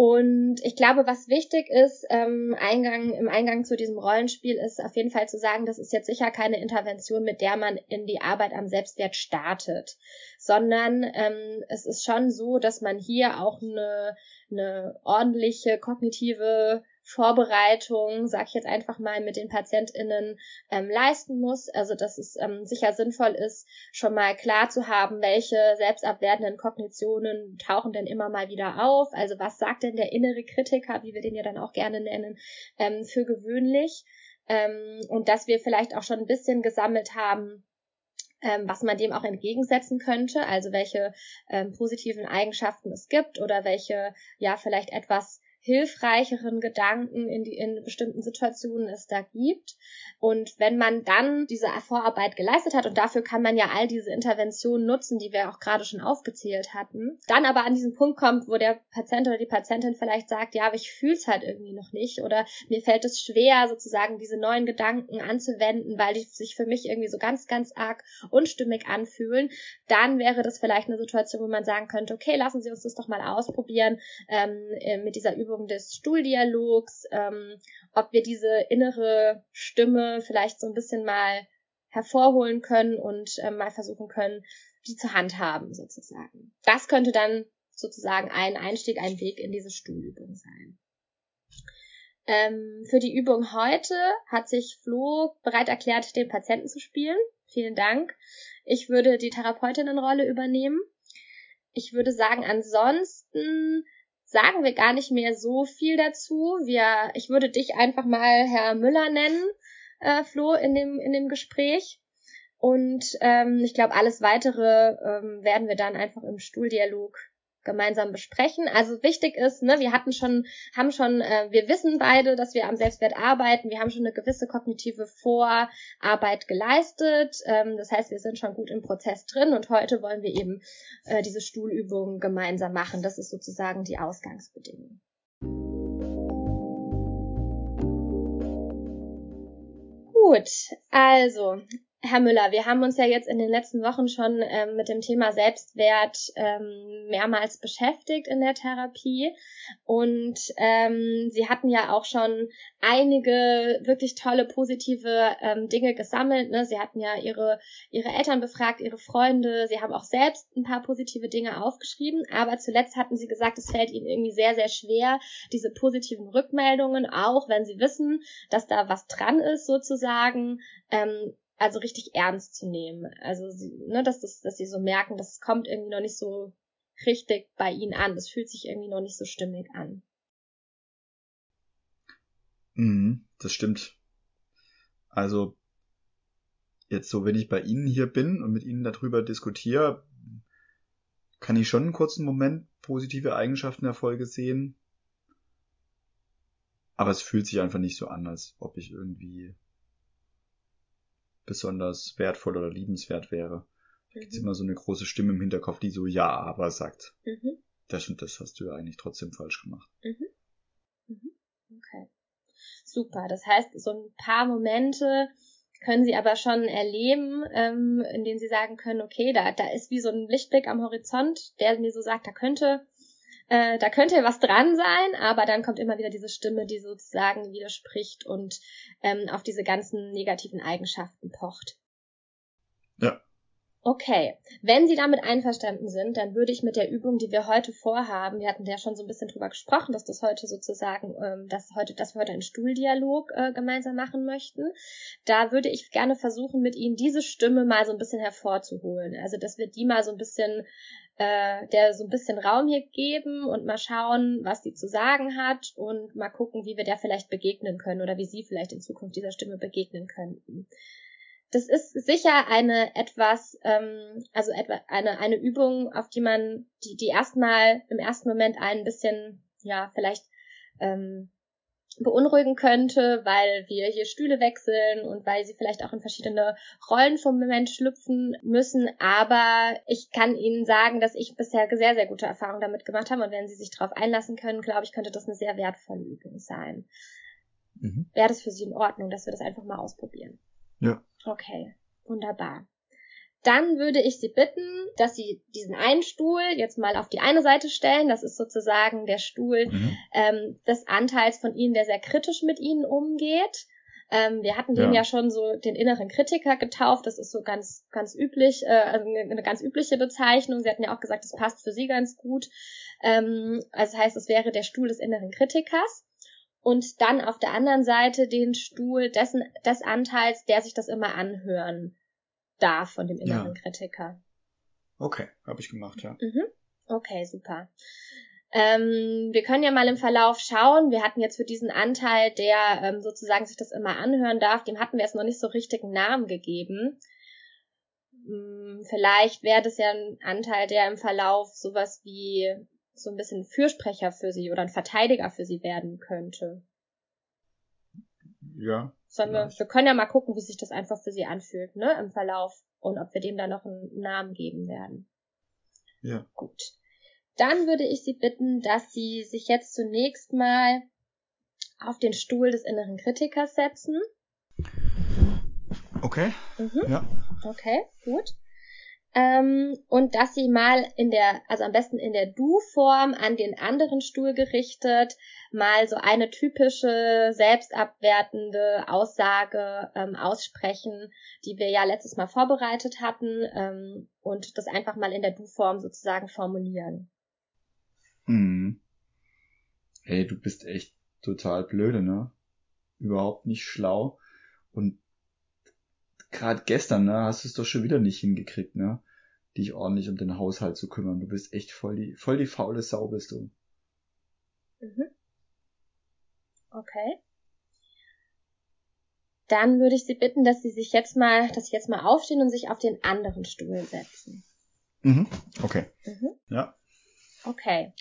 Speaker 2: Und ich glaube, was wichtig ist, ähm, Eingang, im Eingang zu diesem Rollenspiel ist auf jeden Fall zu sagen, das ist jetzt sicher keine Intervention, mit der man in die Arbeit am Selbstwert startet, sondern ähm, es ist schon so, dass man hier auch eine, eine ordentliche kognitive Vorbereitung, sag ich jetzt einfach mal, mit den PatientInnen ähm, leisten muss. Also dass es ähm, sicher sinnvoll ist, schon mal klar zu haben, welche selbstabwertenden Kognitionen tauchen denn immer mal wieder auf. Also was sagt denn der innere Kritiker, wie wir den ja dann auch gerne nennen, ähm, für gewöhnlich. Ähm, und dass wir vielleicht auch schon ein bisschen gesammelt haben, ähm, was man dem auch entgegensetzen könnte, also welche ähm, positiven Eigenschaften es gibt oder welche ja vielleicht etwas hilfreicheren Gedanken in, die, in bestimmten Situationen es da gibt. Und wenn man dann diese Vorarbeit geleistet hat, und dafür kann man ja all diese Interventionen nutzen, die wir auch gerade schon aufgezählt hatten, dann aber an diesen Punkt kommt, wo der Patient oder die Patientin vielleicht sagt, ja, aber ich fühle es halt irgendwie noch nicht oder mir fällt es schwer, sozusagen diese neuen Gedanken anzuwenden, weil die sich für mich irgendwie so ganz, ganz arg unstimmig anfühlen, dann wäre das vielleicht eine Situation, wo man sagen könnte, okay, lassen Sie uns das doch mal ausprobieren ähm, äh, mit dieser Übung Übung des Stuhldialogs, ähm, ob wir diese innere Stimme vielleicht so ein bisschen mal hervorholen können und ähm, mal versuchen können, die zu handhaben sozusagen. Das könnte dann sozusagen ein Einstieg, ein Weg in diese Stuhlübung sein. Ähm, für die Übung heute hat sich Flo bereit erklärt, den Patienten zu spielen. Vielen Dank. Ich würde die Therapeutinnenrolle übernehmen. Ich würde sagen, ansonsten sagen wir gar nicht mehr so viel dazu. Wir, ich würde dich einfach mal Herr Müller nennen, äh, Flo, in dem, in dem Gespräch. Und ähm, ich glaube, alles weitere ähm, werden wir dann einfach im Stuhldialog gemeinsam besprechen. Also wichtig ist, ne, wir hatten schon, haben schon, äh, wir wissen beide, dass wir am Selbstwert arbeiten. Wir haben schon eine gewisse kognitive Vorarbeit geleistet. Ähm, das heißt, wir sind schon gut im Prozess drin und heute wollen wir eben äh, diese Stuhlübungen gemeinsam machen. Das ist sozusagen die Ausgangsbedingung. Gut, also Herr Müller, wir haben uns ja jetzt in den letzten Wochen schon ähm, mit dem Thema Selbstwert ähm, mehrmals beschäftigt in der Therapie und ähm, Sie hatten ja auch schon einige wirklich tolle positive ähm, Dinge gesammelt. Ne? Sie hatten ja Ihre Ihre Eltern befragt, Ihre Freunde. Sie haben auch selbst ein paar positive Dinge aufgeschrieben, aber zuletzt hatten Sie gesagt, es fällt Ihnen irgendwie sehr sehr schwer, diese positiven Rückmeldungen, auch wenn Sie wissen, dass da was dran ist sozusagen. Also richtig ernst zu nehmen. Also, ne, dass, das, dass sie so merken, das kommt irgendwie noch nicht so richtig bei ihnen an. Das fühlt sich irgendwie noch nicht so stimmig an.
Speaker 3: Mhm, das stimmt. Also, jetzt so, wenn ich bei Ihnen hier bin und mit Ihnen darüber diskutiere, kann ich schon einen kurzen Moment positive Eigenschaften Erfolge sehen. Aber es fühlt sich einfach nicht so an, als ob ich irgendwie besonders wertvoll oder liebenswert wäre. Da mhm. gibt immer so eine große Stimme im Hinterkopf, die so ja, aber sagt. Mhm. Das und das hast du ja eigentlich trotzdem falsch gemacht. Mhm.
Speaker 2: Mhm. Okay. Super. Das heißt, so ein paar Momente können sie aber schon erleben, ähm, in denen sie sagen können, okay, da, da ist wie so ein Lichtblick am Horizont, der mir so sagt, da könnte äh, da könnte was dran sein, aber dann kommt immer wieder diese Stimme, die sozusagen widerspricht und ähm, auf diese ganzen negativen Eigenschaften pocht.
Speaker 3: Ja.
Speaker 2: Okay, wenn Sie damit einverstanden sind, dann würde ich mit der Übung, die wir heute vorhaben, wir hatten ja schon so ein bisschen drüber gesprochen, dass das heute sozusagen, ähm, dass heute, dass wir heute einen Stuhldialog äh, gemeinsam machen möchten. Da würde ich gerne versuchen, mit Ihnen diese Stimme mal so ein bisschen hervorzuholen. Also, dass wir die mal so ein bisschen äh, der so ein bisschen Raum hier geben und mal schauen, was die zu sagen hat und mal gucken, wie wir der vielleicht begegnen können oder wie Sie vielleicht in Zukunft dieser Stimme begegnen könnten. Das ist sicher eine etwas, ähm, also etwa eine, eine Übung, auf die man, die, die erstmal im ersten Moment ein bisschen, ja, vielleicht ähm, beunruhigen könnte, weil wir hier Stühle wechseln und weil sie vielleicht auch in verschiedene Rollen vom Moment schlüpfen müssen. Aber ich kann Ihnen sagen, dass ich bisher sehr, sehr gute Erfahrungen damit gemacht habe. Und wenn Sie sich darauf einlassen können, glaube ich, könnte das eine sehr wertvolle Übung sein. Mhm. Wäre das für Sie in Ordnung, dass wir das einfach mal ausprobieren?
Speaker 3: Ja.
Speaker 2: Okay, wunderbar dann würde ich Sie bitten, dass Sie diesen einen Stuhl jetzt mal auf die eine Seite stellen. Das ist sozusagen der Stuhl mhm. ähm, des Anteils von Ihnen, der sehr kritisch mit Ihnen umgeht. Ähm, wir hatten den ja. ja schon so den inneren Kritiker getauft. Das ist so ganz, ganz üblich, äh, also eine ganz übliche Bezeichnung. Sie hatten ja auch gesagt, das passt für Sie ganz gut. Ähm, also das heißt, es wäre der Stuhl des inneren Kritikers. Und dann auf der anderen Seite den Stuhl dessen, des Anteils, der sich das immer anhören darf von dem inneren ja. Kritiker.
Speaker 3: Okay, habe ich gemacht, ja.
Speaker 2: Mhm. Okay, super. Ähm, wir können ja mal im Verlauf schauen. Wir hatten jetzt für diesen Anteil, der ähm, sozusagen sich das immer anhören darf, dem hatten wir jetzt noch nicht so richtig einen Namen gegeben. Hm, vielleicht wäre das ja ein Anteil, der im Verlauf sowas wie so ein bisschen Fürsprecher für sie oder ein Verteidiger für sie werden könnte.
Speaker 3: Ja.
Speaker 2: Sollen wir, wir können ja mal gucken, wie sich das einfach für sie anfühlt, ne, im Verlauf und ob wir dem da noch einen Namen geben werden.
Speaker 3: Ja.
Speaker 2: Gut. Dann würde ich Sie bitten, dass Sie sich jetzt zunächst mal auf den Stuhl des inneren Kritikers setzen.
Speaker 3: Okay.
Speaker 2: Mhm.
Speaker 3: Ja.
Speaker 2: Okay, gut. Ähm, und dass sie mal in der, also am besten in der Du-Form an den anderen Stuhl gerichtet, mal so eine typische selbstabwertende Aussage ähm, aussprechen, die wir ja letztes Mal vorbereitet hatten, ähm, und das einfach mal in der Du-Form sozusagen formulieren.
Speaker 3: Hm. Hey, du bist echt total blöde, ne? Überhaupt nicht schlau. Und gerade gestern, ne, hast du es doch schon wieder nicht hingekriegt, ne? Dich ordentlich um den Haushalt zu kümmern. Du bist echt voll die, voll die faule Sau bist du.
Speaker 2: Mhm. Okay. Dann würde ich Sie bitten, dass Sie sich jetzt mal, dass Sie jetzt mal aufstehen und sich auf den anderen Stuhl setzen.
Speaker 3: Mhm. Okay.
Speaker 2: Mhm.
Speaker 3: Ja.
Speaker 2: Okay.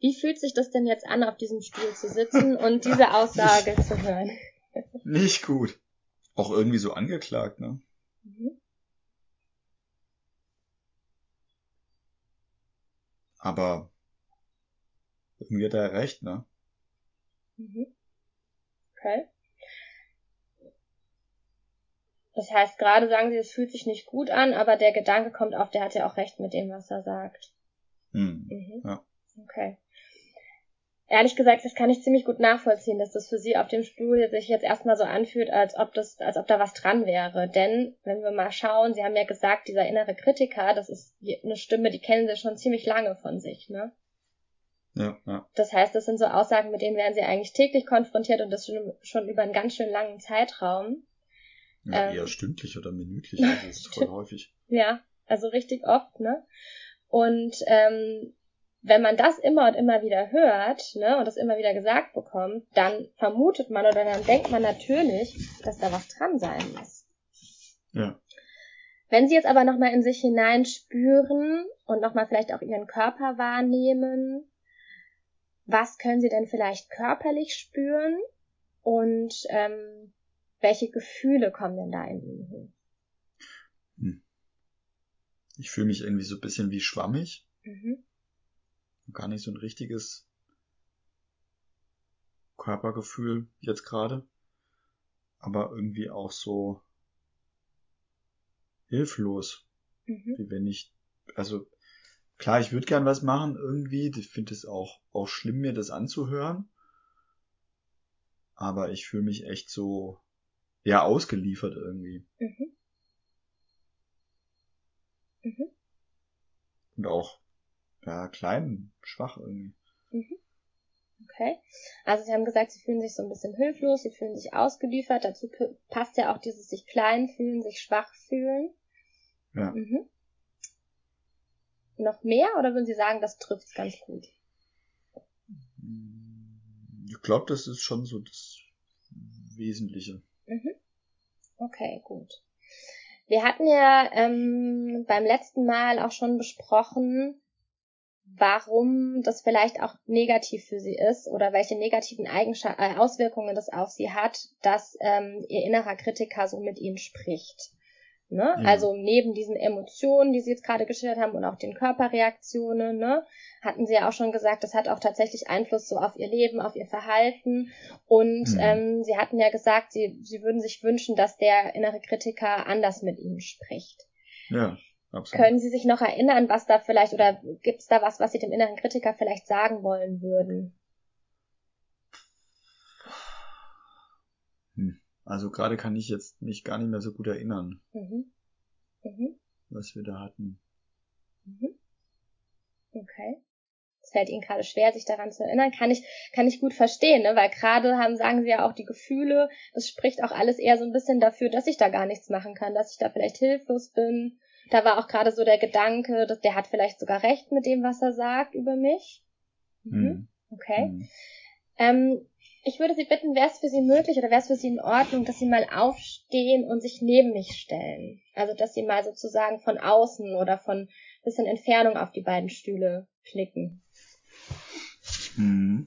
Speaker 2: Wie fühlt sich das denn jetzt an, auf diesem Stuhl zu sitzen und diese Aussage zu hören?
Speaker 3: Nicht gut auch irgendwie so angeklagt, ne? Mhm. Aber irgendwie hat er recht, ne?
Speaker 2: Mhm. Okay. Das heißt, gerade sagen sie, es fühlt sich nicht gut an, aber der Gedanke kommt auf, der hat ja auch recht mit dem, was er sagt.
Speaker 3: Mhm. mhm. Ja.
Speaker 2: Okay ehrlich gesagt, das kann ich ziemlich gut nachvollziehen, dass das für sie auf dem Stuhl sich jetzt erstmal so anfühlt, als ob das, als ob da was dran wäre. Denn, wenn wir mal schauen, Sie haben ja gesagt, dieser innere Kritiker, das ist eine Stimme, die kennen Sie schon ziemlich lange von sich, ne?
Speaker 3: Ja, ja.
Speaker 2: Das heißt, das sind so Aussagen, mit denen werden Sie eigentlich täglich konfrontiert und das schon, schon über einen ganz schön langen Zeitraum.
Speaker 3: Ja, ähm, eher stündlich oder minütlich, also das ist voll häufig.
Speaker 2: Ja, also richtig oft, ne? Und ähm, wenn man das immer und immer wieder hört, ne, und das immer wieder gesagt bekommt, dann vermutet man oder dann denkt man natürlich, dass da was dran sein muss.
Speaker 3: Ja.
Speaker 2: Wenn Sie jetzt aber nochmal in sich hineinspüren und nochmal vielleicht auch Ihren Körper wahrnehmen, was können Sie denn vielleicht körperlich spüren und ähm, welche Gefühle kommen denn da in Ihnen hin?
Speaker 3: Hm. Ich fühle mich irgendwie so ein bisschen wie schwammig.
Speaker 2: Mhm
Speaker 3: gar nicht so ein richtiges Körpergefühl jetzt gerade, aber irgendwie auch so hilflos,
Speaker 2: mhm.
Speaker 3: wie wenn ich, also klar, ich würde gern was machen irgendwie, ich finde es auch auch schlimm mir das anzuhören, aber ich fühle mich echt so ja ausgeliefert irgendwie.
Speaker 2: Mhm. Mhm.
Speaker 3: Und auch ja, klein, schwach irgendwie.
Speaker 2: Mhm. Okay. Also Sie haben gesagt, Sie fühlen sich so ein bisschen hilflos, Sie fühlen sich ausgeliefert. Dazu passt ja auch dieses sich klein fühlen, sich schwach fühlen.
Speaker 3: Ja.
Speaker 2: Mhm. Noch mehr oder würden Sie sagen, das trifft ganz gut?
Speaker 3: Ich glaube, das ist schon so das Wesentliche.
Speaker 2: Mhm. Okay, gut. Wir hatten ja ähm, beim letzten Mal auch schon besprochen, warum das vielleicht auch negativ für sie ist oder welche negativen Eigenschaften, äh, Auswirkungen das auf sie hat, dass ähm, ihr innerer Kritiker so mit ihnen spricht. Ne? Ja. Also neben diesen Emotionen, die sie jetzt gerade geschildert haben und auch den Körperreaktionen, ne, hatten sie ja auch schon gesagt, das hat auch tatsächlich Einfluss so auf ihr Leben, auf ihr Verhalten. Und mhm. ähm, sie hatten ja gesagt, sie, sie würden sich wünschen, dass der innere Kritiker anders mit ihnen spricht.
Speaker 3: Ja. Absolut.
Speaker 2: Können Sie sich noch erinnern, was da vielleicht, oder gibt es da was, was Sie dem inneren Kritiker vielleicht sagen wollen würden?
Speaker 3: Hm. Also gerade kann ich jetzt mich gar nicht mehr so gut erinnern,
Speaker 2: mhm. Mhm.
Speaker 3: was wir da hatten.
Speaker 2: Mhm. Okay. es fällt ihnen gerade schwer, sich daran zu erinnern, kann ich, kann ich gut verstehen, ne? weil gerade haben, sagen sie ja auch die Gefühle, das spricht auch alles eher so ein bisschen dafür, dass ich da gar nichts machen kann, dass ich da vielleicht hilflos bin. Da war auch gerade so der Gedanke, dass der hat vielleicht sogar recht mit dem, was er sagt über mich. Mhm. Mhm. Okay. Mhm. Ähm, ich würde Sie bitten, wäre es für Sie möglich oder wäre es für Sie in Ordnung, dass Sie mal aufstehen und sich neben mich stellen? Also, dass Sie mal sozusagen von außen oder von bisschen Entfernung auf die beiden Stühle klicken. Mhm.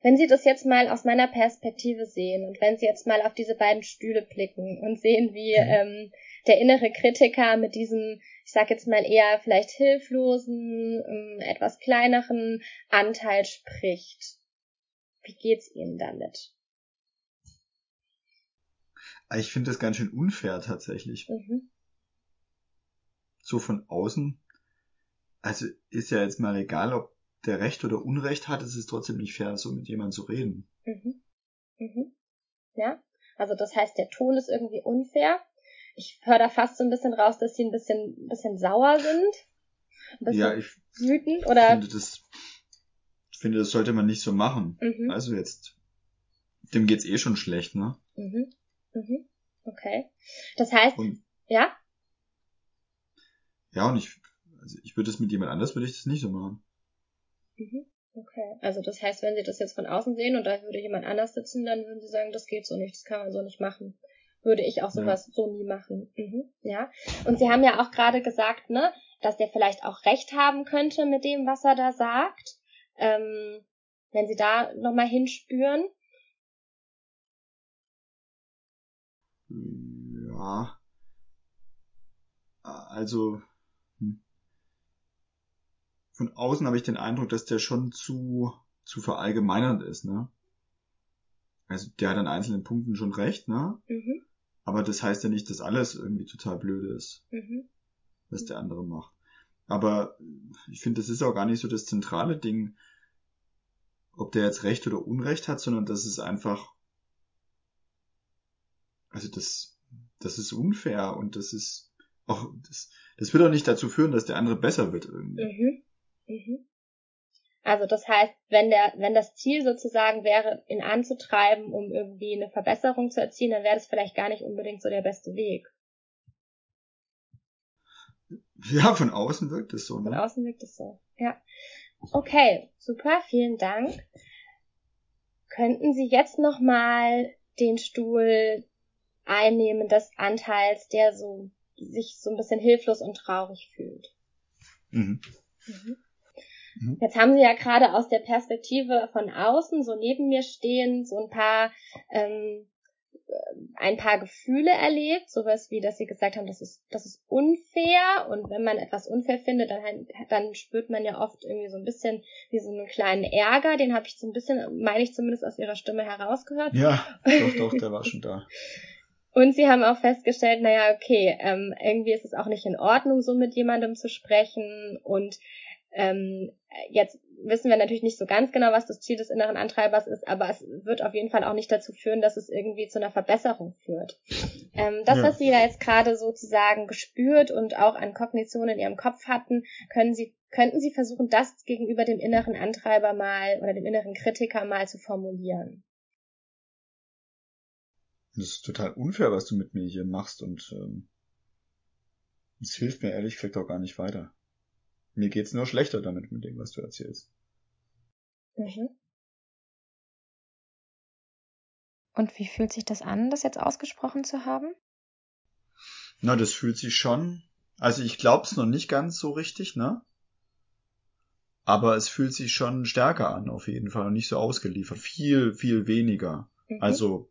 Speaker 2: Wenn Sie das jetzt mal aus meiner Perspektive sehen und wenn Sie jetzt mal auf diese beiden Stühle blicken und sehen, wie mhm. ähm, der innere Kritiker mit diesem, ich sag jetzt mal eher vielleicht hilflosen, ähm, etwas kleineren Anteil spricht, wie geht's Ihnen damit?
Speaker 3: Ich finde das ganz schön unfair tatsächlich. Mhm. So von außen. Also ist ja jetzt mal egal, ob der Recht oder Unrecht hat, es ist trotzdem nicht fair, so mit jemandem zu reden. Mhm.
Speaker 2: Mhm. Ja, also das heißt, der Ton ist irgendwie unfair. Ich höre da fast so ein bisschen raus, dass sie ein bisschen, ein bisschen sauer sind. Ein bisschen ja, ich wütend oder.
Speaker 3: Finde das, finde, das sollte man nicht so machen. Mhm. Also jetzt, dem geht's eh schon schlecht, ne? Mhm.
Speaker 2: Mhm. Okay. Das heißt, und, ja?
Speaker 3: Ja, und ich, also ich würde es mit jemand anders, würde ich das nicht so machen.
Speaker 2: Mhm. Okay. Also das heißt, wenn Sie das jetzt von außen sehen und da würde jemand anders sitzen, dann würden Sie sagen, das geht so nicht, das kann man so nicht machen. Würde ich auch sowas ja. so nie machen. Mhm. Ja. Und Sie haben ja auch gerade gesagt, ne, dass der vielleicht auch recht haben könnte mit dem, was er da sagt ähm, wenn Sie da nochmal hinspüren.
Speaker 3: Ja. Also. Von außen habe ich den Eindruck, dass der schon zu zu verallgemeinernd ist, ne? Also der hat an einzelnen Punkten schon recht, ne? Mhm. Aber das heißt ja nicht, dass alles irgendwie total blöd ist, mhm. was der andere macht. Aber ich finde, das ist auch gar nicht so das zentrale Ding, ob der jetzt Recht oder Unrecht hat, sondern das ist einfach, also das, das ist unfair und das ist auch, das, das wird auch nicht dazu führen, dass der andere besser wird irgendwie. Mhm.
Speaker 2: Mhm. Also das heißt, wenn der, wenn das Ziel sozusagen wäre, ihn anzutreiben, um irgendwie eine Verbesserung zu erzielen, dann wäre das vielleicht gar nicht unbedingt so der beste Weg.
Speaker 3: Ja, von außen wirkt es so.
Speaker 2: Ne? Von außen wirkt es so, ja. Okay, super, vielen Dank. Könnten Sie jetzt nochmal den Stuhl einnehmen des Anteils, der so sich so ein bisschen hilflos und traurig fühlt? Mhm. Mhm. Mhm. Jetzt haben Sie ja gerade aus der Perspektive von außen so neben mir stehen so ein paar ähm, ein paar Gefühle erlebt, sowas wie, dass sie gesagt haben, das ist, das ist unfair und wenn man etwas unfair findet, dann, dann spürt man ja oft irgendwie so ein bisschen wie so einen kleinen Ärger, den habe ich so ein bisschen, meine ich zumindest aus ihrer Stimme herausgehört.
Speaker 3: Ja, doch, doch, der war schon da.
Speaker 2: Und sie haben auch festgestellt, naja, okay, ähm, irgendwie ist es auch nicht in Ordnung, so mit jemandem zu sprechen und ähm, jetzt wissen wir natürlich nicht so ganz genau, was das Ziel des inneren Antreibers ist, aber es wird auf jeden Fall auch nicht dazu führen, dass es irgendwie zu einer Verbesserung führt. Ähm, das, ja. was Sie da jetzt gerade sozusagen gespürt und auch an Kognition in Ihrem Kopf hatten, können Sie, könnten Sie versuchen, das gegenüber dem inneren Antreiber mal oder dem inneren Kritiker mal zu formulieren.
Speaker 3: Das ist total unfair, was du mit mir hier machst und ähm, es hilft mir ehrlich gesagt auch gar nicht weiter. Mir geht's nur schlechter damit, mit dem, was du erzählst. Mhm.
Speaker 2: Und wie fühlt sich das an, das jetzt ausgesprochen zu haben?
Speaker 3: Na, das fühlt sich schon. Also ich glaub's noch nicht ganz so richtig, ne? Aber es fühlt sich schon stärker an, auf jeden Fall, und nicht so ausgeliefert. Viel, viel weniger. Mhm. Also,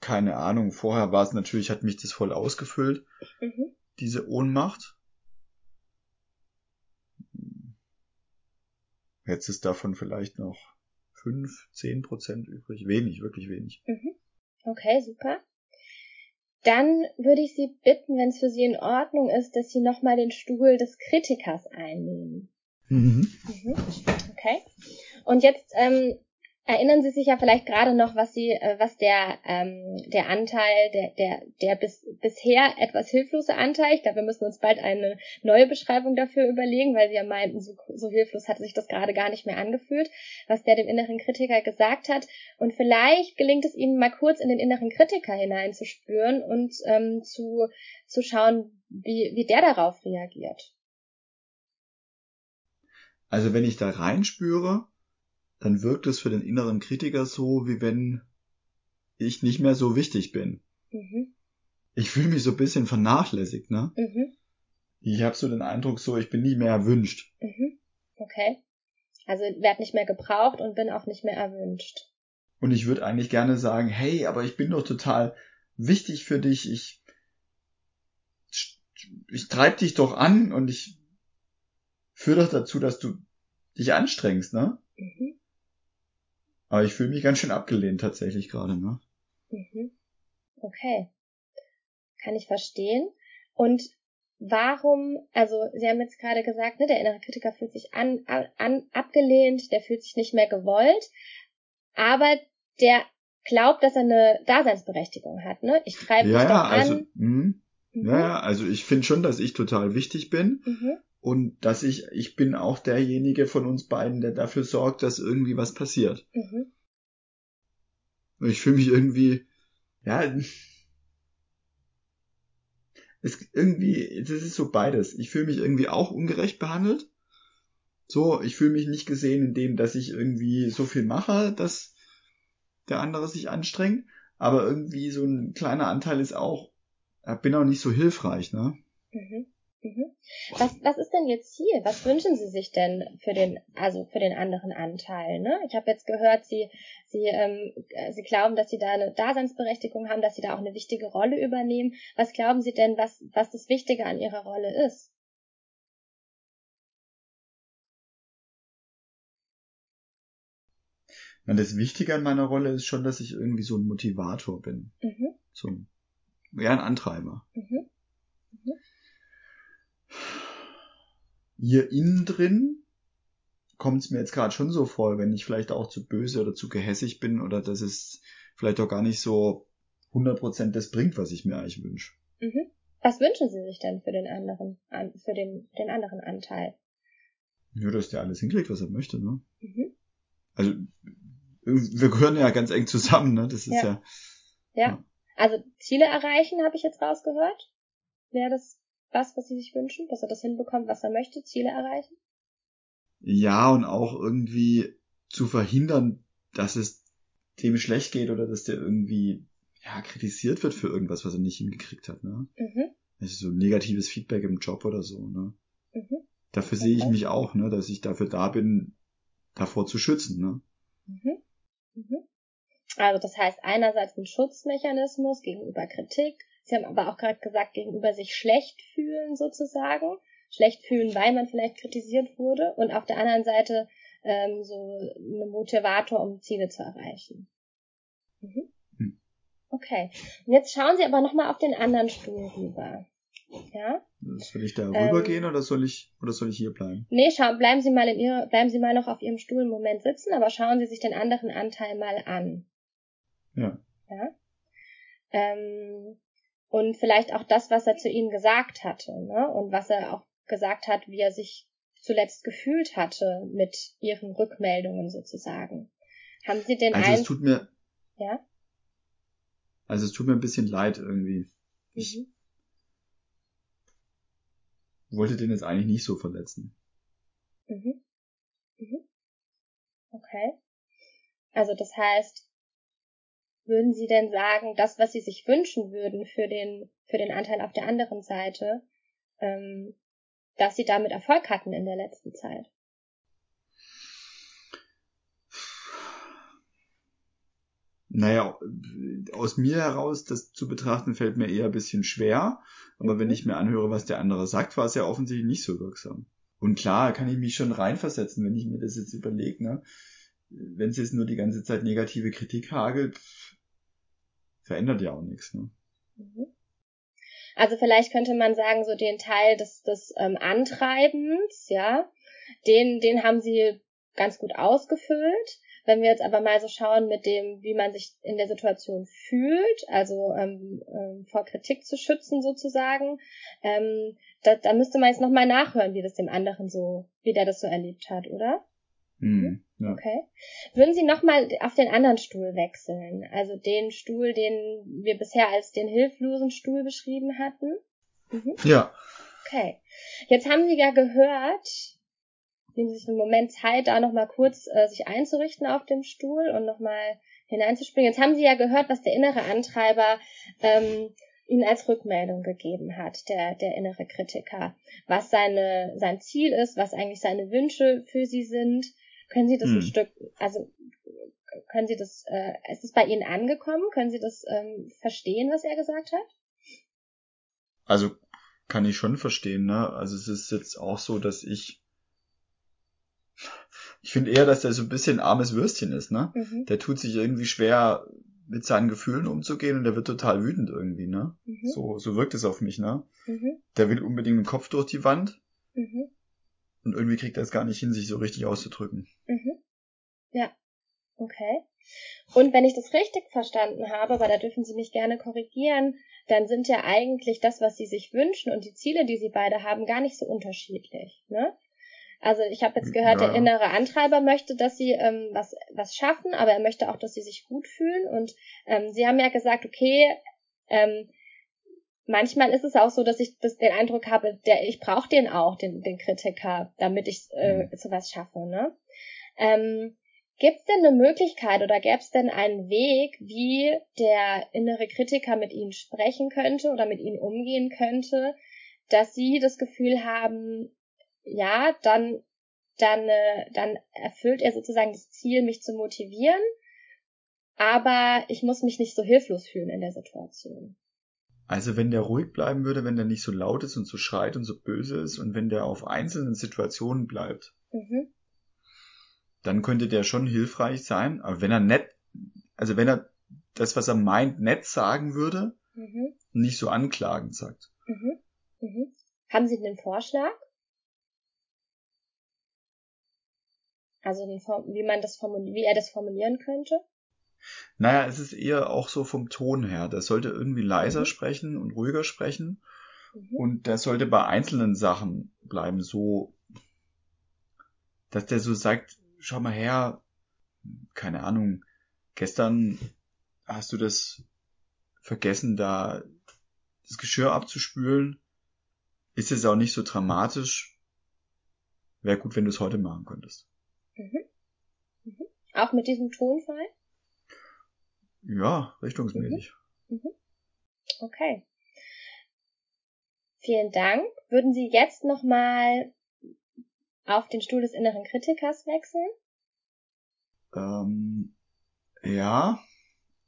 Speaker 3: keine Ahnung, vorher war es natürlich, hat mich das voll ausgefüllt, mhm. diese Ohnmacht. Jetzt ist davon vielleicht noch fünf, zehn Prozent übrig. Wenig, wirklich wenig.
Speaker 2: Mhm. Okay, super. Dann würde ich Sie bitten, wenn es für Sie in Ordnung ist, dass Sie nochmal den Stuhl des Kritikers einnehmen. Mhm. mhm. Okay. Und jetzt ähm, Erinnern Sie sich ja vielleicht gerade noch, was Sie, äh, was der ähm, der Anteil, der der der bis, bisher etwas hilflose Anteil, ich glaube, wir müssen uns bald eine neue Beschreibung dafür überlegen, weil Sie ja meinten, so, so hilflos hat sich das gerade gar nicht mehr angefühlt, was der dem inneren Kritiker gesagt hat. Und vielleicht gelingt es Ihnen mal kurz in den inneren Kritiker hineinzuspüren und ähm, zu zu schauen, wie wie der darauf reagiert.
Speaker 3: Also wenn ich da reinspüre, dann wirkt es für den inneren Kritiker so, wie wenn ich nicht mehr so wichtig bin. Mhm. Ich fühle mich so ein bisschen vernachlässigt, ne? Mhm. Ich habe so den Eindruck, so ich bin nie mehr erwünscht.
Speaker 2: Mhm. Okay. Also werd nicht mehr gebraucht und bin auch nicht mehr erwünscht.
Speaker 3: Und ich würde eigentlich gerne sagen, hey, aber ich bin doch total wichtig für dich. Ich ich treib dich doch an und ich führe doch dazu, dass du dich anstrengst, ne? Mhm. Aber ich fühle mich ganz schön abgelehnt tatsächlich gerade, ne?
Speaker 2: Mhm. Okay. Kann ich verstehen. Und warum, also Sie haben jetzt gerade gesagt, ne, der innere Kritiker fühlt sich an, an, abgelehnt, der fühlt sich nicht mehr gewollt, aber der glaubt, dass er eine Daseinsberechtigung hat, ne? Ich treibe
Speaker 3: ja,
Speaker 2: dich doch
Speaker 3: ja,
Speaker 2: an.
Speaker 3: Also, mhm. Mhm. Ja, also ich finde schon, dass ich total wichtig bin. Mhm. Und dass ich, ich bin auch derjenige von uns beiden, der dafür sorgt, dass irgendwie was passiert. Mhm. Ich fühle mich irgendwie, ja, es irgendwie, das ist so beides. Ich fühle mich irgendwie auch ungerecht behandelt. So, ich fühle mich nicht gesehen in dem, dass ich irgendwie so viel mache, dass der andere sich anstrengt. Aber irgendwie so ein kleiner Anteil ist auch, bin auch nicht so hilfreich, ne? Mhm.
Speaker 2: Mhm. Was, was ist denn jetzt hier? Was wünschen Sie sich denn für den, also für den anderen Anteil? Ne? Ich habe jetzt gehört, Sie, Sie, ähm, Sie glauben, dass Sie da eine Daseinsberechtigung haben, dass Sie da auch eine wichtige Rolle übernehmen. Was glauben Sie denn, was, was das Wichtige an Ihrer Rolle ist?
Speaker 3: Na, das Wichtige an meiner Rolle ist schon, dass ich irgendwie so ein Motivator bin. Mhm. So ein, ja, ein Antreiber. Mhm. Mhm hier innen drin kommt es mir jetzt gerade schon so vor, wenn ich vielleicht auch zu böse oder zu gehässig bin oder dass es vielleicht auch gar nicht so 100% das bringt, was ich mir eigentlich wünsche.
Speaker 2: Mhm. Was wünschen Sie sich denn für den anderen, für den, den anderen Anteil?
Speaker 3: Ja, dass der alles hinkriegt, was er möchte, ne? Mhm. Also, wir gehören ja ganz eng zusammen, ne? Das ist ja.
Speaker 2: Ja. ja. ja. Also, Ziele erreichen, habe ich jetzt rausgehört. Wäre das was, was sie sich wünschen, dass er das hinbekommt, was er möchte, Ziele erreichen?
Speaker 3: Ja, und auch irgendwie zu verhindern, dass es dem schlecht geht oder dass der irgendwie ja, kritisiert wird für irgendwas, was er nicht hingekriegt hat. Ne? Mhm. Also so negatives Feedback im Job oder so. Ne? Mhm. Dafür okay. sehe ich mich auch, ne, dass ich dafür da bin, davor zu schützen. Ne? Mhm.
Speaker 2: Mhm. Also das heißt einerseits ein Schutzmechanismus gegenüber Kritik, Sie haben aber auch gerade gesagt, gegenüber sich schlecht fühlen sozusagen. Schlecht fühlen, weil man vielleicht kritisiert wurde. Und auf der anderen Seite ähm, so ein Motivator, um Ziele zu erreichen. Mhm. Hm. Okay. Und jetzt schauen Sie aber nochmal auf den anderen Stuhl rüber. Ja?
Speaker 3: Soll ich da rübergehen ähm, oder soll ich oder soll ich hier bleiben?
Speaker 2: Nee, schauen, bleiben Sie mal in Ihrer, bleiben Sie mal noch auf Ihrem Stuhl einen Moment sitzen, aber schauen Sie sich den anderen Anteil mal an.
Speaker 3: Ja.
Speaker 2: Ja. Ähm, und vielleicht auch das, was er zu ihnen gesagt hatte, ne? Und was er auch gesagt hat, wie er sich zuletzt gefühlt hatte mit ihren Rückmeldungen sozusagen. Haben Sie den
Speaker 3: Also es tut mir
Speaker 2: ja?
Speaker 3: Also es tut mir ein bisschen leid irgendwie. Ich mhm. wollte den jetzt eigentlich nicht so verletzen.
Speaker 2: Mhm. Mhm. Okay. Also das heißt, würden Sie denn sagen, das, was Sie sich wünschen würden für den, für den Anteil auf der anderen Seite, ähm, dass Sie damit Erfolg hatten in der letzten Zeit?
Speaker 3: Naja, aus mir heraus, das zu betrachten, fällt mir eher ein bisschen schwer. Aber mhm. wenn ich mir anhöre, was der andere sagt, war es ja offensichtlich nicht so wirksam. Und klar, kann ich mich schon reinversetzen, wenn ich mir das jetzt überlege, ne? Wenn es jetzt nur die ganze Zeit negative Kritik hagelt, verändert ja auch nichts. Ne? Mhm.
Speaker 2: Also vielleicht könnte man sagen, so den Teil des, des ähm, Antreibens, ja, den, den haben sie ganz gut ausgefüllt. Wenn wir jetzt aber mal so schauen mit dem, wie man sich in der Situation fühlt, also ähm, ähm, vor Kritik zu schützen sozusagen, ähm, da, da müsste man jetzt nochmal nachhören, wie das dem anderen so, wie der das so erlebt hat, oder?
Speaker 3: Mhm, ja.
Speaker 2: Okay. Würden Sie nochmal auf den anderen Stuhl wechseln? Also den Stuhl, den wir bisher als den hilflosen Stuhl beschrieben hatten?
Speaker 3: Mhm. Ja.
Speaker 2: Okay. Jetzt haben Sie ja gehört, nehmen Sie sich einen Moment Zeit, da nochmal kurz äh, sich einzurichten auf dem Stuhl und nochmal hineinzuspringen. Jetzt haben Sie ja gehört, was der innere Antreiber ähm, Ihnen als Rückmeldung gegeben hat, der, der innere Kritiker, was seine, sein Ziel ist, was eigentlich seine Wünsche für Sie sind. Können Sie das hm. ein Stück, also können Sie das, äh, ist es bei Ihnen angekommen? Können Sie das ähm, verstehen, was er gesagt hat?
Speaker 3: Also kann ich schon verstehen, ne? Also es ist jetzt auch so, dass ich ich finde eher, dass der so ein bisschen armes Würstchen ist, ne? Mhm. Der tut sich irgendwie schwer mit seinen Gefühlen umzugehen und der wird total wütend irgendwie, ne? Mhm. So, so wirkt es auf mich, ne? Mhm. Der will unbedingt den Kopf durch die Wand. Und irgendwie kriegt er es gar nicht hin, sich so richtig auszudrücken.
Speaker 2: Mhm. Ja. Okay. Und wenn ich das richtig verstanden habe, aber da dürfen Sie mich gerne korrigieren, dann sind ja eigentlich das, was Sie sich wünschen und die Ziele, die Sie beide haben, gar nicht so unterschiedlich. Ne? Also ich habe jetzt gehört, ja. der innere Antreiber möchte, dass sie ähm, was, was schaffen, aber er möchte auch, dass sie sich gut fühlen. Und ähm, sie haben ja gesagt, okay, ähm, manchmal ist es auch so, dass ich das, den Eindruck habe, der ich brauche den auch, den, den Kritiker, damit ich äh, mhm. sowas schaffe. Ne? Ähm, Gibt es denn eine Möglichkeit oder gäbe es denn einen Weg, wie der innere Kritiker mit Ihnen sprechen könnte oder mit Ihnen umgehen könnte, dass Sie das Gefühl haben, ja, dann, dann, äh, dann erfüllt er sozusagen das Ziel, mich zu motivieren, aber ich muss mich nicht so hilflos fühlen in der Situation.
Speaker 3: Also wenn der ruhig bleiben würde, wenn der nicht so laut ist und so schreit und so böse ist und wenn der auf einzelnen Situationen bleibt, mhm. dann könnte der schon hilfreich sein. Aber wenn er nett, also wenn er das, was er meint, nett sagen würde, mhm. nicht so anklagend sagt. Mhm.
Speaker 2: Mhm. Haben Sie einen Vorschlag? Also wie man das wie er das formulieren könnte?
Speaker 3: Naja, es ist eher auch so vom Ton her. Der sollte irgendwie leiser mhm. sprechen und ruhiger sprechen. Mhm. Und der sollte bei einzelnen Sachen bleiben, so, dass der so sagt, schau mal her, keine Ahnung, gestern hast du das vergessen, da das Geschirr abzuspülen. Ist es auch nicht so dramatisch. Wäre gut, wenn du es heute machen könntest. Mhm.
Speaker 2: Mhm. Auch mit diesem Tonfall?
Speaker 3: Ja, richtungsmäßig. Mhm. mhm.
Speaker 2: Okay. Vielen Dank. Würden Sie jetzt nochmal auf den Stuhl des inneren Kritikers wechseln?
Speaker 3: Ähm, ja.